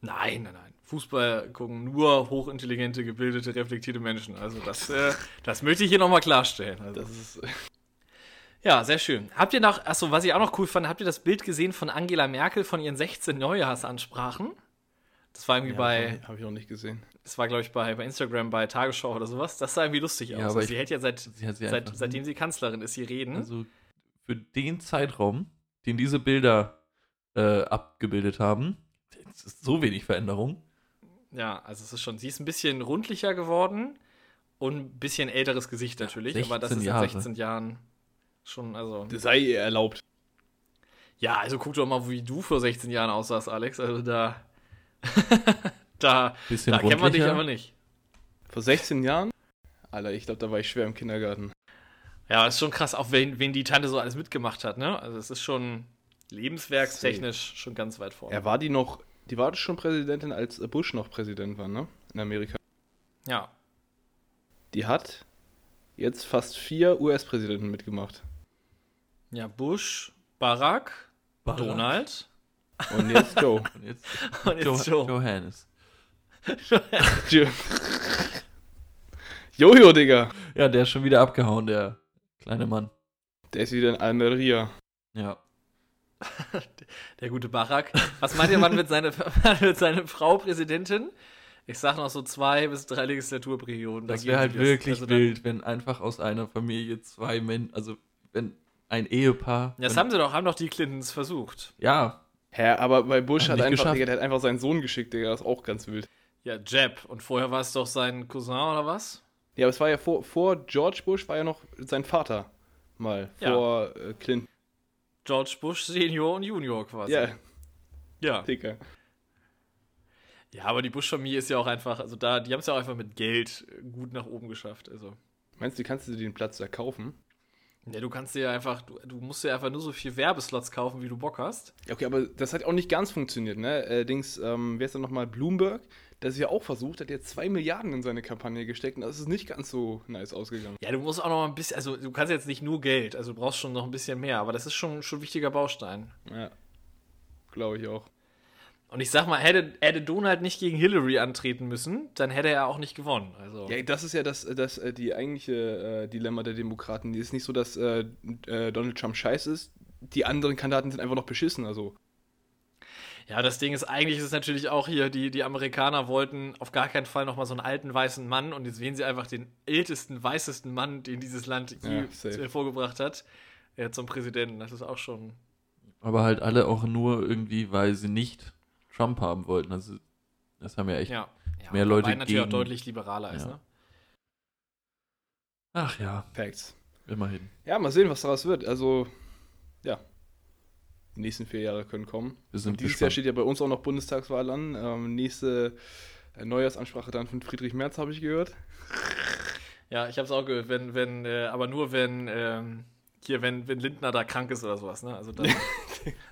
Nein, nein, nein. Fußball gucken nur hochintelligente, gebildete, reflektierte Menschen. Also das, äh, das möchte ich hier nochmal klarstellen. Also. Das ist. Ja, sehr schön. Habt ihr noch, achso, was ich auch noch cool fand, habt ihr das Bild gesehen von Angela Merkel von ihren 16 Neujahrsansprachen? Das war irgendwie bei, Habe ich noch nicht gesehen. das war, glaube ich, bei, bei Instagram, bei Tagesschau oder sowas. Das sah irgendwie lustig Ja, aus. Also ich- sie hält ja seit, Sie seit seitdem sie Kanzlerin ist, sie reden. Also für den Zeitraum, den diese Bilder äh, abgebildet haben, es ist so wenig Veränderung. Ja, also es ist schon, sie ist ein bisschen rundlicher geworden und ein bisschen älteres Gesicht natürlich, aber das 16 ist Jahre. in 16 Jahren schon, also. Das sei ihr erlaubt. Ja, also guck doch mal, wie du vor 16 Jahren aussahst, Alex. Also da. da Bisschen da kennt man dich aber nicht. Vor 16 Jahren? Alter, ich glaube, da war ich schwer im Kindergarten. Ja, ist schon krass, auch wen, wen die Tante so alles mitgemacht hat, ne? Also es ist schon lebenswerkstechnisch schon ganz weit vorne. Er war die noch, die war schon Präsidentin, als Bush noch Präsident war, ne? In Amerika. Ja. Die hat jetzt fast vier US-Präsidenten mitgemacht. Ja, Bush, Barack, Barack. Donald Und jetzt Joe. Und jetzt, und jetzt jo Joe. Johannes. Jo- Jojo, Digga. Ja, der ist schon wieder abgehauen, der kleine Mann. Der ist wieder in Almeria. Ja. Der gute Barack. Was meint ihr, wann wird seine, wann wird seine Frau Präsidentin? Ich sag noch so zwei bis drei Legislaturperioden. Da Das wäre halt wirklich Also wild, wenn einfach aus einer Familie zwei Menschen, also wenn ein Ehepaar. Das haben sie doch, haben doch die Clintons versucht. Ja, Hä, aber bei Bush Hat hat einfach. Digga, der hat einfach seinen Sohn geschickt, Digga. Das ist auch ganz wild. Ja, Jeb. Und vorher war es doch sein Cousin oder was? Ja, aber es war ja vor, vor George Bush, war ja noch sein Vater mal. Ja. Vor äh, Clinton. George Bush Senior und Junior quasi. Ja, ja. Digga. Ja, aber die Bush-Familie ist ja auch einfach, also da, die haben es ja auch einfach mit Geld äh, gut nach oben geschafft. Also. Meinst du, kannst du dir den Platz da kaufen? Ja, du kannst dir ja einfach, du, du musst dir einfach nur so viel Werbeslots kaufen, wie du Bock hast. Ja, okay, aber das hat auch nicht ganz funktioniert, ne? Äh, Dings, ähm, wer ist denn nochmal? Bloomberg, der ist ja auch versucht, hat jetzt zwei Milliarden in seine Kampagne gesteckt und das ist nicht ganz so nice ausgegangen. Ja, du musst auch noch mal ein bisschen, also du kannst jetzt nicht nur Geld, also du brauchst schon noch ein bisschen mehr, aber das ist schon, schon ein wichtiger Baustein. Ja. Glaube ich auch. Und ich sag mal, hätte, hätte Donald nicht gegen Hillary antreten müssen, dann hätte er auch nicht gewonnen. Also. Ja, das ist ja das, das äh, die eigentliche äh, Dilemma der Demokraten. Die ist nicht so, dass äh, äh, Donald Trump scheiße ist. Die anderen Kandidaten sind einfach noch beschissen. Also, Ja, das Ding ist, eigentlich ist es natürlich auch hier, die, die Amerikaner wollten auf gar keinen Fall nochmal so einen alten weißen Mann und jetzt wählen sie einfach den ältesten, weißesten Mann, den dieses Land je Ja, hervorgebracht hat, äh, zum Präsidenten. Das ist auch schon. aber halt alle auch nur irgendwie, weil sie nicht Trump haben wollten. Also, das haben ja echt. Ja. ja Mehr Leute natürlich auch deutlich liberaler ist, Ja. ne? Ach ja, Facts. immerhin. Ja, mal sehen, was daraus wird. Also, ja. Die nächsten vier Jahre können kommen. Wir sind Und dieses Jahr gespannt. steht ja bei uns auch noch Bundestagswahl an. Ähm, nächste äh, Neujahrsansprache dann von Friedrich Merz, habe ich gehört. Ja, ich habe es auch gehört, wenn, wenn, äh, aber nur wenn, ähm, hier, wenn, wenn Lindner da krank ist oder sowas, ne? Also dann.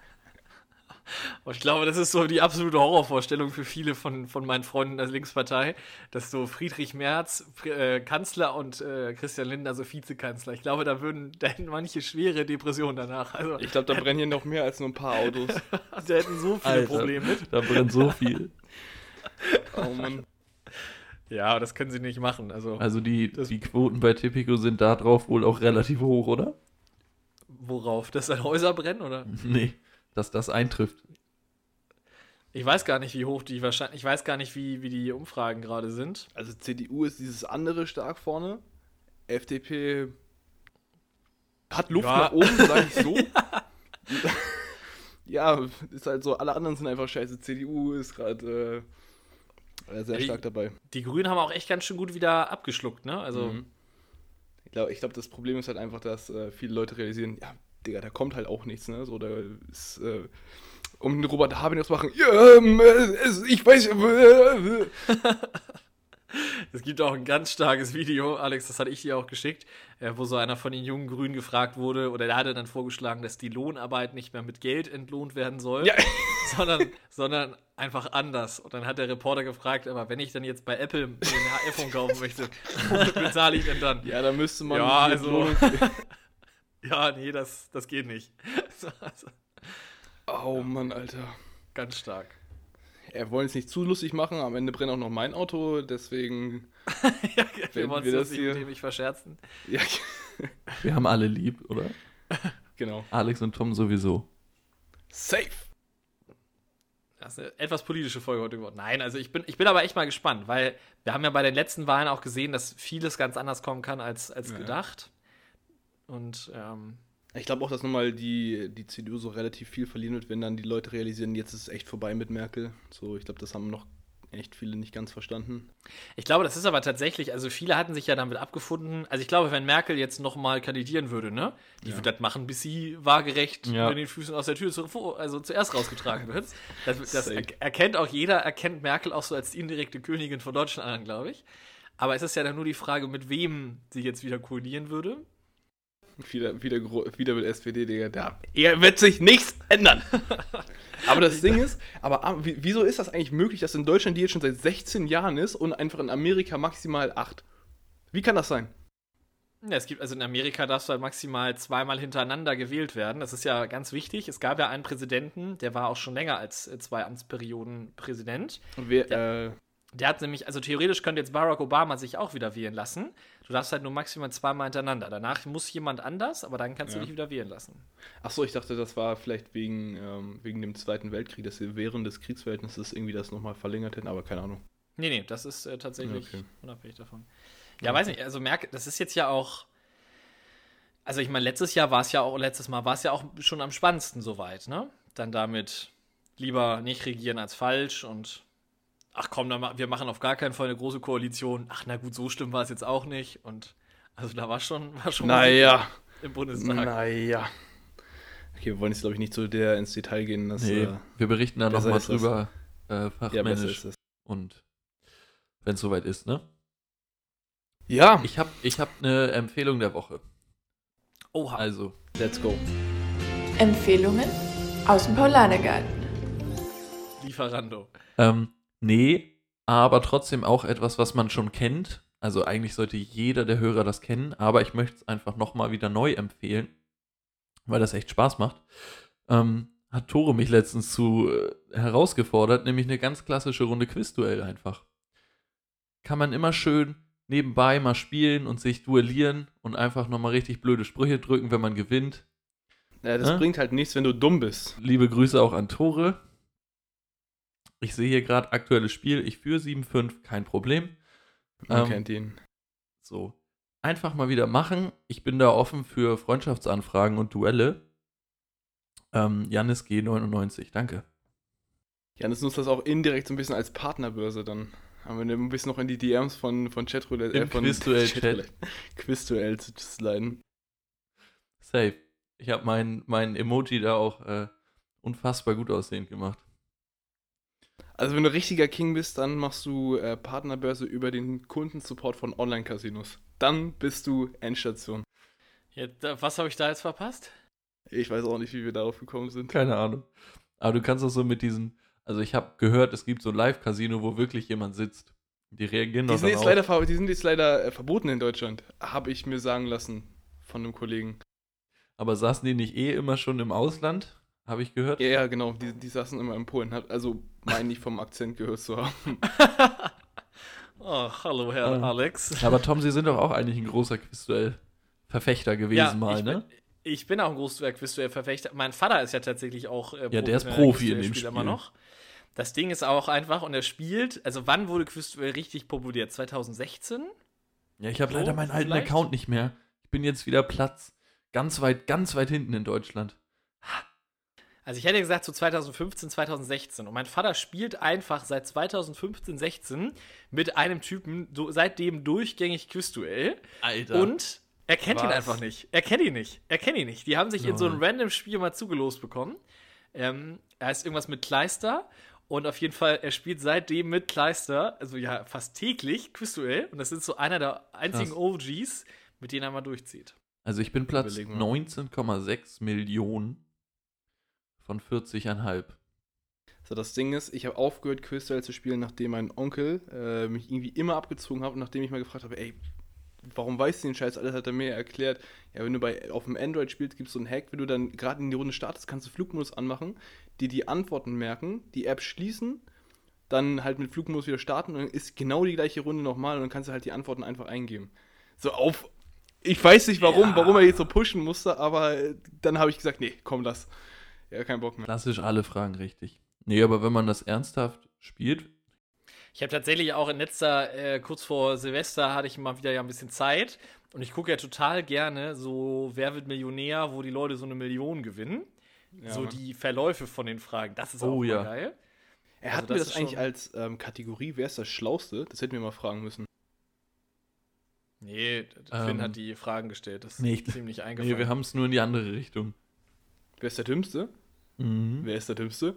Und ich glaube, das ist so die absolute Horrorvorstellung für viele von, von meinen Freunden der Linkspartei, dass so Friedrich Merz äh, Kanzler und äh, Christian Lindner so Vizekanzler. Ich glaube, da würden, da hätten manche schwere Depressionen danach. Also, Ich glaube, da brennen hier noch mehr als nur ein paar Autos. da hätten so viele Alter. Probleme mit. Da brennt so viel. Oh Mann. Ja, aber das können sie nicht machen. Also, Also die, Das- die Quoten bei Tipico sind da drauf wohl auch relativ hoch, oder? worauf? Dass dann Häuser brennen, oder? Nee, dass das eintrifft. Ich weiß gar nicht, wie hoch die wahrscheinlich, ich weiß gar nicht, wie, wie die Umfragen gerade sind. Also CDU ist dieses andere stark vorne. FDP hat Luft Ja. nach oben, sage ich so. ja, ist halt so, alle anderen sind einfach scheiße. CDU ist gerade äh, sehr Ja, die- stark dabei. Die Grünen haben auch echt ganz schön gut wieder abgeschluckt, ne? Also, Mhm. Ich glaube, ich glaub, das Problem ist halt einfach, dass äh, viele Leute realisieren, ja, Digga, da kommt halt auch nichts, ne? So, da ist, äh, um den Robert Habeneck zu machen, ja, ähm, äh, ich weiß, äh, äh, es gibt auch ein ganz starkes Video, Alex, das hatte ich dir auch geschickt, wo so einer von den jungen Grünen gefragt wurde, oder der hatte dann vorgeschlagen, dass die Lohnarbeit nicht mehr mit Geld entlohnt werden soll, Ja. sondern, sondern einfach anders. Und dann hat der Reporter gefragt, aber wenn ich dann jetzt bei Apple ein iPhone kaufen möchte, womit bezahle ich denn dann? ja, da müsste man. Ja, also- Ja, nee, das, das geht nicht. So, also, Oh Mann, Alter. ganz stark. Er wollen es nicht zu lustig machen, am Ende brennt auch noch mein Auto, deswegen. ja, wir wollen wir uns das nicht hier- mit dem nicht verscherzen. Ja, Wir haben alle lieb, oder? Genau. Alex und Tom sowieso. Safe. Das ist eine etwas politische Folge heute geworden. Nein, also ich bin, ich bin aber echt mal gespannt, weil wir haben ja bei den letzten Wahlen auch gesehen, dass vieles ganz anders kommen kann als, als Ja. gedacht. Und ähm, Ich glaube auch, dass nochmal die, die CDU so relativ viel verlieren wird, wenn dann die Leute realisieren, jetzt ist es echt vorbei mit Merkel. So, ich glaube, das haben noch echt viele nicht ganz verstanden. ich glaube, das ist aber tatsächlich, also viele hatten sich ja damit abgefunden. Also ich glaube, wenn Merkel jetzt nochmal kandidieren würde, ne, die Ja. wird das machen, bis sie waagerecht Ja. mit den Füßen aus der Tür zu, also zuerst rausgetragen wird. Das, das er, erkennt auch jeder, erkennt Merkel auch so als die indirekte Königin von Deutschland an, glaube ich. Aber es ist ja dann nur die Frage, mit wem sie jetzt wieder koalieren würde. Wieder, wieder, wieder mit SPD, Digga. Da er wird sich nichts ändern. aber das Ding ist, aber ah, wie- wieso ist das eigentlich möglich, dass in Deutschland die jetzt schon seit 16 Jahren ist und einfach in Amerika maximal 8? Wie kann das sein? Ja, es gibt, also in Amerika darfst du halt maximal zweimal hintereinander gewählt werden. Das ist ja ganz wichtig. Es gab ja einen Präsidenten, der war auch schon länger als äh, zwei Amtsperioden Präsident. Und wer, äh, Der hat nämlich, also theoretisch könnte jetzt Barack Obama sich auch wieder wählen lassen. Du darfst halt nur maximal zweimal hintereinander. Danach muss jemand anders, aber dann kannst Ja. du dich wieder wählen lassen. Achso, ich dachte, das war vielleicht wegen, ähm, wegen dem Zweiten Weltkrieg, dass sie während des Kriegsverhältnisses irgendwie das nochmal verlängert hätten, aber keine Ahnung. Nee, nee, das ist äh, tatsächlich Okay. unabhängig davon. Ja, weiß nicht, also merke, das ist jetzt ja auch. Also ich meine, letztes Jahr war es ja auch, letztes Mal war es ja auch schon am spannendsten soweit, ne? Dann damit lieber nicht regieren als falsch und ach komm, dann, wir machen auf gar keinen Fall eine große Koalition. Ach na gut, so stimmt war es jetzt auch nicht. Und also da war schon, war schon Naja, im Bundestag. naja. Okay, wir wollen jetzt, glaube ich, nicht so der ins Detail gehen. Dass, Nee, äh, wir berichten da nochmal drüber, äh, ja, fachmännisch. ist es. und wenn es soweit ist, ne? Ja, Ich habe ich hab eine Empfehlung der Woche. Oha. Also, let's go. Empfehlungen aus dem Paulanergarten. Lieferando. ähm, nee, aber trotzdem auch etwas, was man schon kennt. Also eigentlich sollte jeder der Hörer das kennen, aber ich möchte es einfach nochmal wieder neu empfehlen, weil das echt Spaß macht. Ähm, hat Tore mich letztens zu äh, herausgefordert, nämlich eine ganz klassische Runde Quizduell einfach. Kann man immer schön nebenbei mal spielen und sich duellieren und einfach nochmal richtig blöde Sprüche drücken, wenn man gewinnt. Ja, das Hä? bringt halt nichts, wenn du dumm bist. Liebe Grüße auch an Tore. Ich sehe hier gerade aktuelles Spiel. Ich führe 7-5, kein Problem. Man Ähm, kennt ihn. So. Einfach mal wieder machen. Ich bin da offen für Freundschaftsanfragen und Duelle. Ähm, Janis G99, danke. Janis nutzt das auch indirekt so ein bisschen als Partnerbörse dann. Aber wenn du ein bisschen noch in die DMs von, von Chatroulette, Im von Quizduell-Chat. Chatroulette- Quizduell zu sliden. Safe. Ich habe mein, mein Emoji da auch äh, unfassbar gut aussehend gemacht. Also wenn du richtiger King bist, dann machst du äh, Partnerbörse über den Kundensupport von Online-Casinos. Dann bist du Endstation. Jetzt, äh, was habe ich da jetzt verpasst? Ich weiß auch nicht, wie wir darauf gekommen sind. Keine Ahnung. Aber du kannst auch so mit diesen. Also, ich habe gehört, es gibt so ein Live-Casino, wo wirklich jemand sitzt. Die reagieren Die doch sind, dann jetzt auch. leider, ver- die sind jetzt leider äh, verboten in Deutschland. Habe ich mir sagen lassen von einem Kollegen. Aber saßen die nicht eh immer schon im Ausland? Habe ich gehört. Ja, ja, genau. Die, die saßen immer in Polen. Also meine ich vom Akzent gehört zu haben. Oh, hallo, Herr Ähm, Alex. Aber Tom, Sie sind doch auch eigentlich ein großer Quizduell-Verfechter gewesen mal, ich, ne? bin, ich bin auch ein großer Quizduell-Verfechter. Mein Vater ist ja tatsächlich auch äh, Ja, der ist professioneller Profi in dem Spiel. immer noch. Das Ding ist auch einfach, und er spielt, also wann wurde Quizduell richtig populär? 2016? Ja, ich habe So, leider meinen alten vielleicht? Account nicht mehr. Ich bin jetzt wieder Platz ganz weit, ganz weit hinten in Deutschland. Also ich hätte gesagt so 2015, 2016. Und mein Vater spielt einfach seit 2015, 16 mit einem Typen so, seitdem durchgängig Quizduell. Alter. Und er kennt ihn Was? einfach nicht. Er kennt ihn nicht. Er kennt ihn nicht. Die haben sich in so ein Nein. random Spiel mal zugelost bekommen. Ähm, er ist irgendwas mit Kleister. Und auf jeden Fall, er spielt seitdem mit Kleister, also ja, fast täglich Quizduell. Und das ist so einer der einzigen Krass. OGs, mit denen er mal durchzieht. Also ich bin Platz Überlegen wir. 19,6 Millionen von 40,5. So, das Ding ist, ich habe aufgehört, Quizduell zu spielen, nachdem mein Onkel äh, mich irgendwie immer abgezogen hat und nachdem ich mal gefragt habe, ey, warum weißt du den Scheiß? Alles hat er mir erklärt. Ja, wenn du bei, auf dem Android spielst, gibt es so einen Hack, wenn du dann gerade in die Runde startest, kannst du Flugmodus anmachen, dir die Antworten merken, die App schließen, dann halt mit Flugmodus wieder starten und dann ist genau die gleiche Runde nochmal und dann kannst du halt die Antworten einfach eingeben. So auf, Ich weiß nicht warum, Ja. warum er jetzt so pushen musste, aber dann habe ich gesagt, nee, komm, lass. Ja, kein Bock mehr. Klassisch alle Fragen richtig. Nee, aber wenn man das ernsthaft spielt, Ich habe tatsächlich auch in letzter, äh, kurz vor Silvester, hatte ich mal wieder ja ein bisschen Zeit. Und ich gucke ja total gerne so Wer wird Millionär, wo die Leute so eine Million gewinnen. Ja, so Mann. die Verläufe von den Fragen. Das ist Oh, auch mal ja. geil. Er Also hat mir das das ist eigentlich als ähm, Kategorie, wer ist das Schlauste? Das hätten wir mal fragen müssen. Nee, Ähm, Finn hat die Fragen gestellt. Das ist nee, ich- ziemlich eingefallen. nee, wir haben es nur in die andere Richtung. Wer ist der Dümmste? Mhm. Wer ist der Dümmste?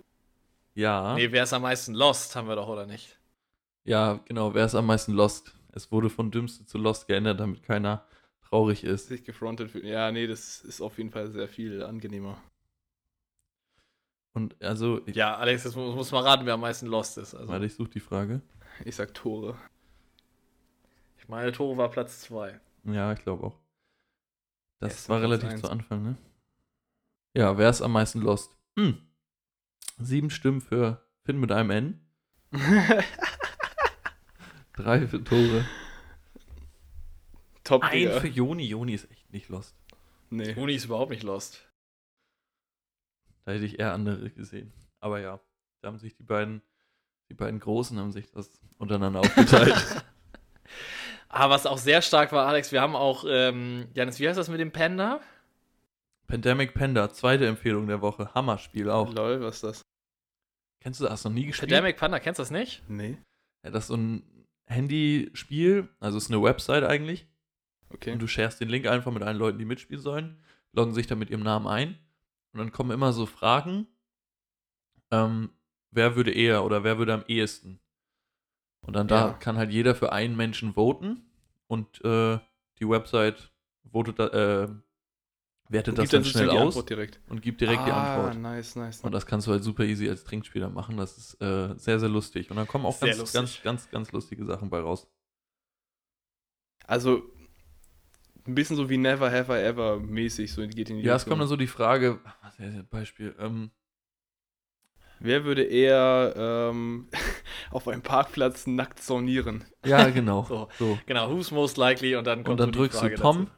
Ja, nee, wer ist am meisten lost, haben wir doch, oder nicht? ja, genau. Wer ist am meisten Lost? Es wurde von Dümmste zu Lost geändert, damit keiner traurig ist. Sich gefrontet fühlen. Ja, nee, das ist auf jeden Fall sehr viel angenehmer. Und also, Ja, Alex, jetzt muss, muss mal raten, wer am meisten lost ist. Also, warte, ich suche die Frage. Ich sag Tore. ich meine, Tore war Platz 2. Ja, ich glaube auch. Das ist war relativ zu Anfang, ne? Ja, wer ist am meisten Lost? Hm. Sieben Stimmen für Finn mit einem N, drei für Tore, Top, ein Digga. für Joni. Joni ist echt nicht Lost. Nee. Uni ist überhaupt nicht lost. Da hätte ich eher andere gesehen. Aber ja, da haben sich die beiden, die beiden Großen haben sich das untereinander aufgeteilt. Aber was auch sehr stark war, Alex, wir haben auch, ähm, Janis, wie heißt das mit dem Panda? Pandemic Panda, zweite Empfehlung der Woche. Hammerspiel auch. Lol, was ist das? Kennst du das? Hast du noch nie gespielt? Pandemic Panda, kennst du das nicht? Nee. Ja, das ist so ein Handyspiel, also es ist eine Website eigentlich. Okay. Und du sharest den Link einfach mit allen Leuten, die mitspielen sollen, loggen sich dann mit ihrem Namen ein. Und dann kommen immer so Fragen, ähm, wer würde eher oder wer würde am ehesten? Und dann da Ja. kann halt jeder für einen Menschen voten und äh, die Website votet, da- äh, wertet das gibt dann schnell die aus Antwort direkt. und gibt direkt die ah, Antwort. nice, nice. Und das kannst du halt super easy als Trinkspieler machen. Das ist äh, sehr, sehr lustig. Und dann kommen auch ganz, ganz, ganz, ganz lustige Sachen bei raus. Also, ein bisschen so wie Never Have I Ever mäßig, so geht in die Ja, es Richtung. kommt dann so die Frage, was ist das Beispiel? Ähm, Wer würde eher ähm, auf einem Parkplatz nackt saunieren? ja, genau. So. so. Genau, who's most likely und dann kommt Und dann so die drückst Frage du Tom dazu.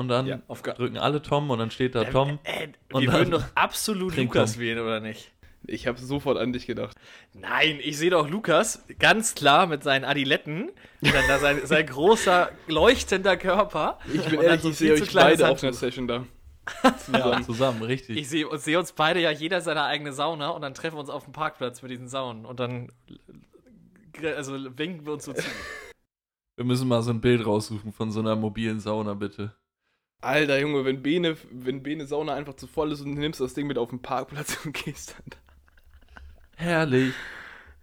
Und dann Ja, drücken alle Tom und dann steht da Tom. Äh, Und wir dann würden doch absolut Lukas Tom. wählen, oder nicht? Ich habe sofort an dich gedacht. Nein, ich sehe doch Lukas ganz klar mit seinen Adiletten, und dann da sein, sein großer, leuchtender Körper. Ich bin ehrlich, so ich sehe zu euch beide auf einer Handtuch. Session da. Ja, Zusammen. zusammen, richtig. Ich sehe sehe uns beide ja jeder seine eigene Sauna und dann treffen wir uns auf dem Parkplatz mit diesen Saunen und dann äh, also winken wir uns so zu. Wir müssen mal so ein Bild raussuchen von so einer mobilen Sauna, bitte. Alter Junge, wenn Bene, wenn Bene Sauna einfach zu voll ist und du nimmst das Ding mit auf den Parkplatz und gehst dann. Herrlich.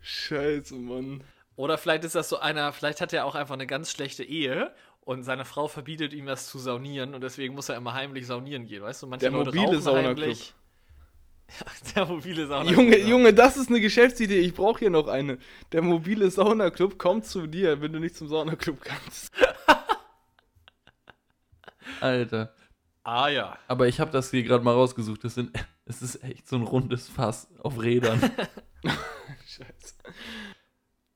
Scheiße, Mann. Oder vielleicht ist das so einer, vielleicht hat er auch einfach eine ganz schlechte Ehe und seine Frau verbietet ihm das zu saunieren und deswegen muss er immer heimlich saunieren gehen, weißt du? Manche Der Leute mobile Saunaclub. heimlich. Ja, der mobile Sauna. Junge, Junge, das ist eine Geschäftsidee. Ich brauche hier noch eine. Der mobile Saunaclub kommt zu dir, wenn du nicht zum Saunaclub kannst. Alter. Ah ja. Aber ich habe das hier gerade mal rausgesucht. Das sind, es ist echt so ein rundes Fass auf Rädern. Scheiße.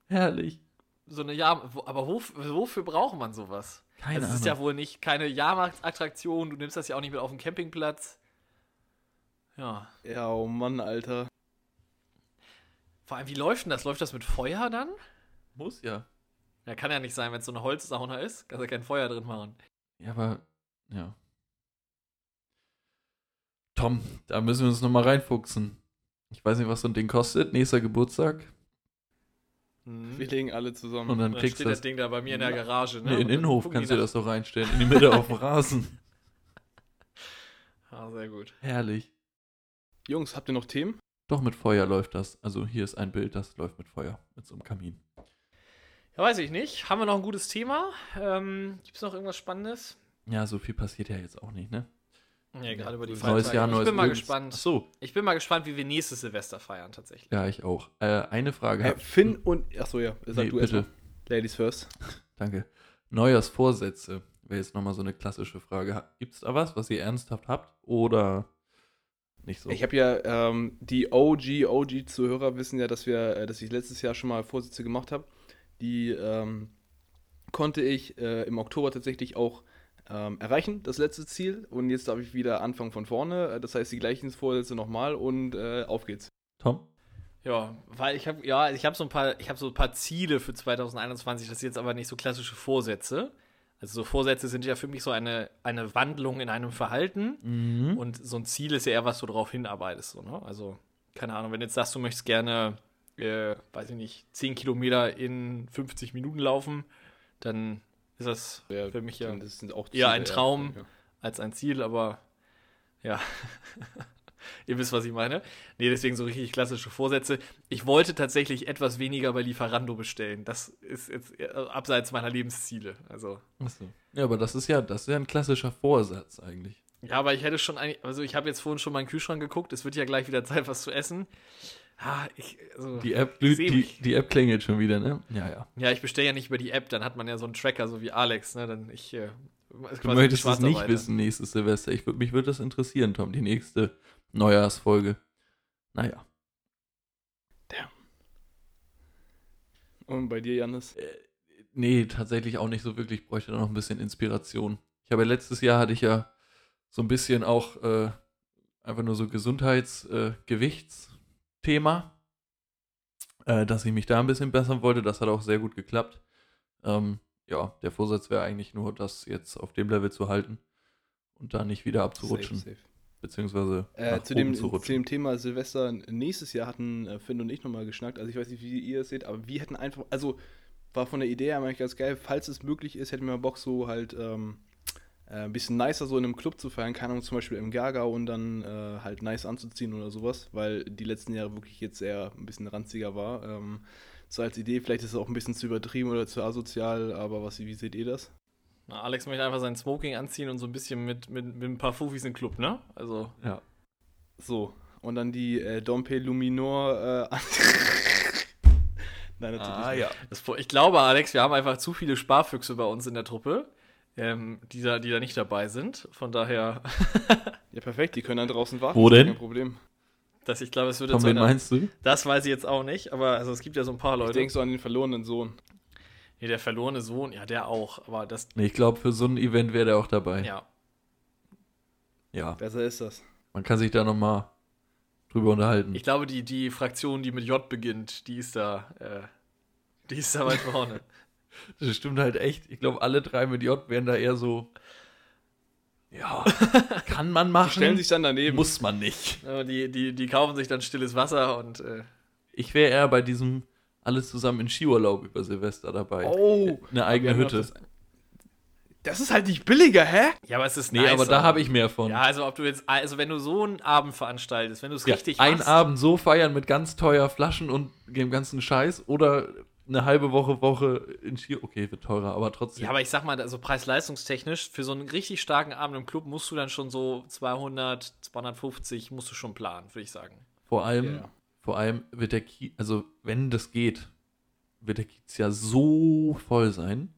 Herrlich. So eine Jahr, wo, aber wof- wofür braucht man sowas? Keine also es ist Ahnung. ja wohl nicht keine Jahrmarktattraktion, du nimmst das ja auch nicht mit auf den Campingplatz. Ja. Ja, oh Mann, Alter. Vor allem, wie läuft denn das? Läuft das mit Feuer dann? Muss ja. Ja, kann ja nicht sein, wenn es so eine Holzsauna ist. Kannst ja kein Feuer drin machen. Ja, aber, ja. Tom, da müssen wir uns nochmal reinfuchsen. Ich weiß nicht, was so ein Ding kostet. Nächster Geburtstag. Mhm. Wir legen alle zusammen. Und dann Dann kriegst steht du das das. Ding da bei mir in der Garage. Ne? Nee, in den Innenhof kannst du das doch reinstellen. In die Mitte auf dem Rasen. Ah, sehr gut. Herrlich. Jungs, habt ihr noch Themen? Doch mit Feuer läuft das. Also hier ist ein Bild, das läuft mit Feuer. Mit so einem Kamin. Ja, weiß ich nicht. Haben wir noch ein gutes Thema? Ähm, Gibt es noch irgendwas Spannendes? Ja, so viel passiert ja jetzt auch nicht, ne? Ja, gerade über die Neues Feiertage. Jahr, Ich neues bin mal Glück. gespannt. Ach so, Ich bin mal gespannt, wie wir nächstes Silvester feiern tatsächlich. ja, ich auch. Äh, eine Frage. Äh, Finn und. Achso, ja. Sag Nee, du bitte. erstmal. Ladies first. Danke. Neujahrsvorsätze wäre jetzt nochmal so eine klassische Frage. Gibt es da was, was ihr ernsthaft habt oder nicht so? Ich habe ja, ähm, die OG, OG-Zuhörer wissen ja, dass wir, äh, dass ich letztes Jahr schon mal Vorsätze gemacht habe. Die ähm, konnte ich äh, im Oktober tatsächlich auch ähm, erreichen, das letzte Ziel. Und jetzt darf ich wieder anfangen von vorne. Äh, Das heißt, die gleichen Vorsätze nochmal und äh, auf geht's. Tom? Ja, weil ich habe ja, ich habe so ein paar, ich habe so ein paar Ziele für 2021. Das sind jetzt aber nicht so klassische Vorsätze. Also so Vorsätze sind ja für mich so eine, eine Wandlung in einem Verhalten. Mhm. Und so ein Ziel ist ja eher, was du darauf hinarbeitest. So, ne? Also, keine Ahnung, wenn du jetzt sagst, du möchtest gerne, äh, weiß ich nicht, 10 Kilometer in 50 Minuten laufen, dann ist das Ja, für mich ja eher ein Traum. Ja. als ein Ziel, aber ja. Ihr wisst, was ich meine. Nee, deswegen so richtig klassische Vorsätze. Ich wollte tatsächlich etwas weniger bei Lieferando bestellen. Das ist jetzt äh, abseits meiner Lebensziele. Also, Achso. Ja, aber das ist ja, das ist ja ein klassischer Vorsatz eigentlich. ja, aber ich hätte schon eigentlich, also ich habe jetzt vorhin schon meinen Kühlschrank geguckt. Es wird ja gleich wieder Zeit, was zu essen. Ah, ich, also, Die App glüht, seh die, die App klingelt schon wieder, ne? Ja, ja. ja, ich bestelle ja nicht über die App, dann hat man ja so einen Tracker, so wie Alex, ne? Dann ich, äh, Du möchtest es nicht wissen nächstes Silvester. Ich, mich würde das interessieren, Tom, die nächste Neujahrsfolge. Naja. Und bei dir, Janis? Äh, nee, tatsächlich auch nicht so wirklich. Ich bräuchte da noch ein bisschen Inspiration. Ich habe ja letztes Jahr hatte ich ja so ein bisschen auch äh, einfach nur so Gesundheitsgewichtsthema, äh, Gewichtsthema, äh, dass ich mich da ein bisschen bessern wollte. Das hat auch sehr gut geklappt. Ähm, ja, der Vorsatz wäre eigentlich nur, das jetzt auf dem Level zu halten und da nicht wieder abzurutschen, Safe, safe. beziehungsweise Äh, zu, dem, zu zu dem Thema Silvester nächstes Jahr hatten äh, Finn und ich nochmal geschnackt. Also ich weiß nicht, wie ihr es seht, aber wir hätten einfach, also war von der Idee her eigentlich ganz geil. Falls es möglich ist, hätten wir Bock so halt ähm, äh, ein bisschen nicer so in einem Club zu feiern. Keine Ahnung, zum Beispiel im Gargau und dann äh, halt nice anzuziehen oder sowas, weil die letzten Jahre wirklich jetzt eher ein bisschen ranziger war. Ähm, so als Idee, vielleicht ist es auch ein bisschen zu übertrieben oder zu asozial, aber was, wie seht ihr das? Na, Alex möchte einfach sein Smoking anziehen und so ein bisschen mit, mit, mit ein paar Fufis in den Club, ne? Also, ja. So, und dann die äh, Dompe Luminor äh, an- Nein, natürlich Ah, nicht. ja. das, ich glaube, Alex, wir haben einfach zu viele Sparfüchse bei uns in der Truppe, ähm, die, da, die da nicht dabei sind. Von daher, Ja, perfekt, die können dann draußen warten. Wo das ist denn? Kein Problem. dass ich glaube, es wird Tom, jetzt wen einer, meinst du? Das weiß ich jetzt auch nicht, aber also es gibt ja so ein paar Ich Leute. denke so an den verlorenen Sohn. nee, der verlorene Sohn, ja, der auch, aber das, Nee, ich glaube, für so ein Event wäre der auch dabei. ja. ja. Besser ist das. Man kann sich da nochmal drüber unterhalten. Ich glaube, die, die Fraktion, die mit J beginnt, die ist da, äh, die ist da weit vorne. Das stimmt halt echt. Ich glaube, alle drei mit J wären da eher so. Ja, kann man machen. Stellen sich dann daneben. muss man nicht. Aber die, die, die kaufen sich dann stilles Wasser und äh, Ich wäre eher bei diesem alles zusammen in Skiurlaub über Silvester dabei. oh, Eine eigene Hütte. Das, das ist halt nicht billiger, hä? ja, aber es ist Nee, nicer. aber da habe ich mehr von. Ja, also ob du jetzt, also wenn du so einen Abend veranstaltest, wenn du es Ja, richtig ein machst, Abend so feiern mit ganz teuer Flaschen und dem ganzen Scheiß oder eine halbe Woche Woche in Ski. Okay, wird teurer, aber trotzdem. Ja, aber ich sag mal, also preis-leistungstechnisch, für so einen richtig starken Abend im Club musst du dann schon so 200, 250 musst du schon planen, würde ich sagen. vor allem, Ja. vor allem wird der Kiez, also wenn das geht, wird der Kiez ja so voll sein.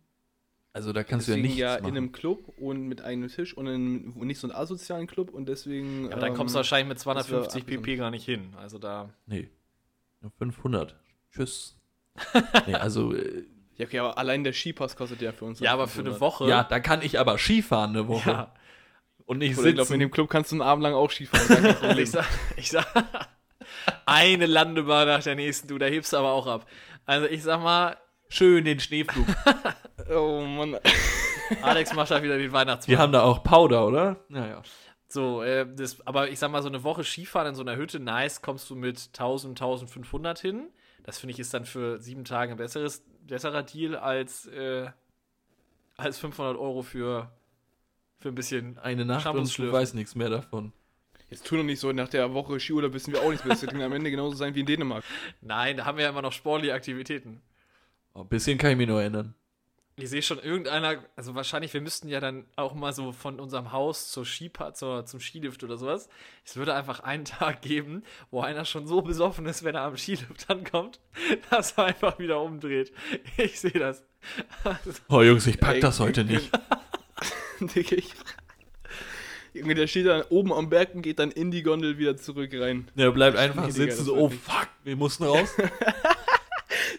Also da kannst deswegen du ja nichts ja machen. in einem Club und mit einem Tisch und, in, und nicht so einen asozialen Club und deswegen. Ja, aber dann ähm, kommst du wahrscheinlich mit das wär 250 pp gar nicht hin. Also da. Nee. Nur 500. Tschüss. Nee, also, äh, Ja, okay, aber allein der Skipass kostet ja für uns. Ja, aber für eine 500. Woche. ja, da kann ich aber Skifahren eine Woche. Ja. Und nicht Oder ich glaube, in sitzen. dem Club kannst du einen Abend lang auch Skifahren. ich sag, ich sag, eine Landebahn nach der nächsten, du, da hebst du aber auch ab. Also ich sag mal, Schön den Schneeflug. oh Mann. Alex macht da wieder den Weihnachtsmann. Die haben da auch Powder, oder? Naja. So, äh, das, aber ich sag mal, so eine Woche Skifahren in so einer Hütte, nice, kommst du mit 1000, 1500 hin. Das finde ich ist dann für sieben Tage ein besseres, besserer Deal als, äh, als 500 Euro für, für ein bisschen. Eine Nacht und du schlürfen. weißt nichts mehr davon. Jetzt tu doch nicht so, nach der Woche Skiurlaub wissen wir auch nichts mehr. Das wird am Ende genauso sein wie in Dänemark. Nein, da haben wir ja immer noch sportliche Aktivitäten. Oh, ein bisschen kann ich mich nur erinnern. Ich sehe schon irgendeiner, also wahrscheinlich, wir müssten ja dann auch mal so von unserem Haus zur Skipa, zur, zum Skilift oder sowas. Es würde einfach einen Tag geben, wo einer schon so besoffen ist, wenn er am Skilift ankommt, dass er einfach wieder umdreht. Ich sehe das. Also, Oh Jungs, ich pack Ey, das heute nicht. Digga, ich. Junge, der steht dann oben am Berg und geht dann in die Gondel wieder zurück rein. Der bleibt einfach Nee, sitzen, so, oh fuck, wir mussten raus.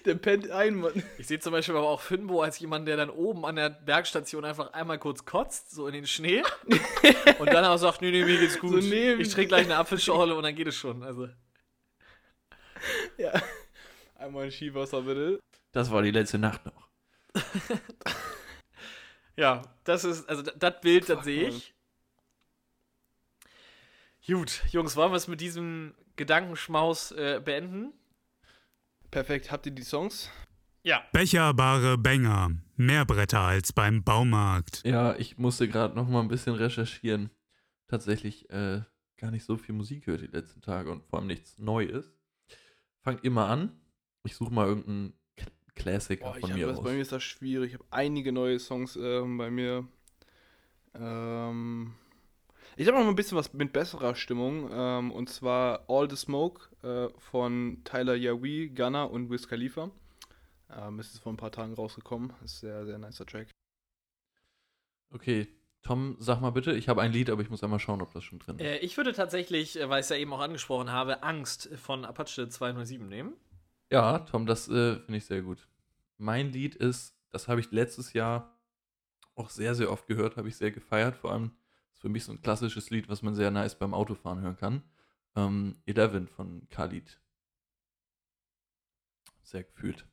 Der pennt ein, Mann. Ich sehe zum Beispiel aber auch Finbo als jemand, der dann oben an der Bergstation einfach einmal kurz kotzt, so in den Schnee. und dann auch sagt, nee, nee, mir geht's gut. So ich trinke gleich eine Apfelschorle und dann geht es schon. Also, Ja. Einmal ein Skiwasser, bitte. Das war die letzte Nacht noch. ja, das ist, also das- Bild, das sehe ich. Gut, Jungs, wollen wir es mit diesem Gedankenschmaus äh, beenden? Perfekt. Habt ihr die Songs? Ja. Becherbare Bänger. Mehr Bretter als beim Baumarkt. Ja, ich musste gerade noch mal ein bisschen recherchieren. Tatsächlich äh, gar nicht so viel Musik gehört die letzten Tage und vor allem nichts Neues. Fangt immer an. Ich suche mal irgendeinen K- Klassiker Boah, von mir das, raus. bei mir ist das schwierig. Ich habe einige neue Songs ähm, bei mir. Ähm, ich habe noch mal ein bisschen was mit besserer Stimmung. Ähm, und zwar All the Smoke äh, von Tyler Yawi, Gunner und Wiz Khalifa. Ähm, es ist vor ein paar Tagen rausgekommen. Ist sehr, sehr nicer Track. Okay, Tom, sag mal bitte, ich habe ein Lied, aber ich muss einmal schauen, ob das schon drin ist. Äh, ich würde tatsächlich, äh, weil ich es ja eben auch angesprochen habe, Angst von Apache 207 nehmen. Ja, Tom, das äh, finde ich sehr gut. Mein Lied ist, das habe ich letztes Jahr auch sehr, sehr oft gehört, habe ich sehr gefeiert. Vor allem für mich so ein klassisches Lied, was man sehr nice beim Autofahren hören kann. Ähm, Eleven von Khalid. Sehr gefühlt.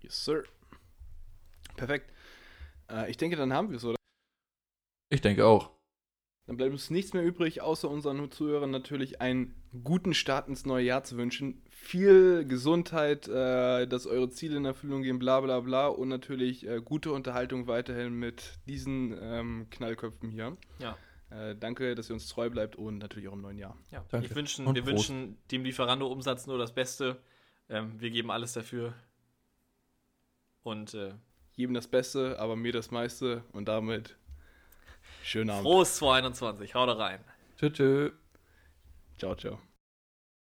Yes, sir. Perfekt. Äh, ich denke, dann haben wir es, oder? Ich denke auch. Dann bleibt uns nichts mehr übrig, außer unseren Zuhörern natürlich einen guten Start ins neue Jahr zu wünschen. Viel Gesundheit, äh, dass eure Ziele in Erfüllung gehen, bla bla bla. Und natürlich äh, gute Unterhaltung weiterhin mit diesen ähm, Knallköpfen hier. Ja. Äh, danke, dass ihr uns treu bleibt und natürlich auch im neuen Jahr. Ja, Danke. Ich wünschen, wir Prost. wünschen dem Lieferando-Umsatz nur das Beste. Ähm, wir geben alles dafür. Und äh, Jedem das Beste, aber mir das meiste. Und damit schönen Abend. frohes 2021. Haut rein. Tschö, tschö. Ciao, ciao.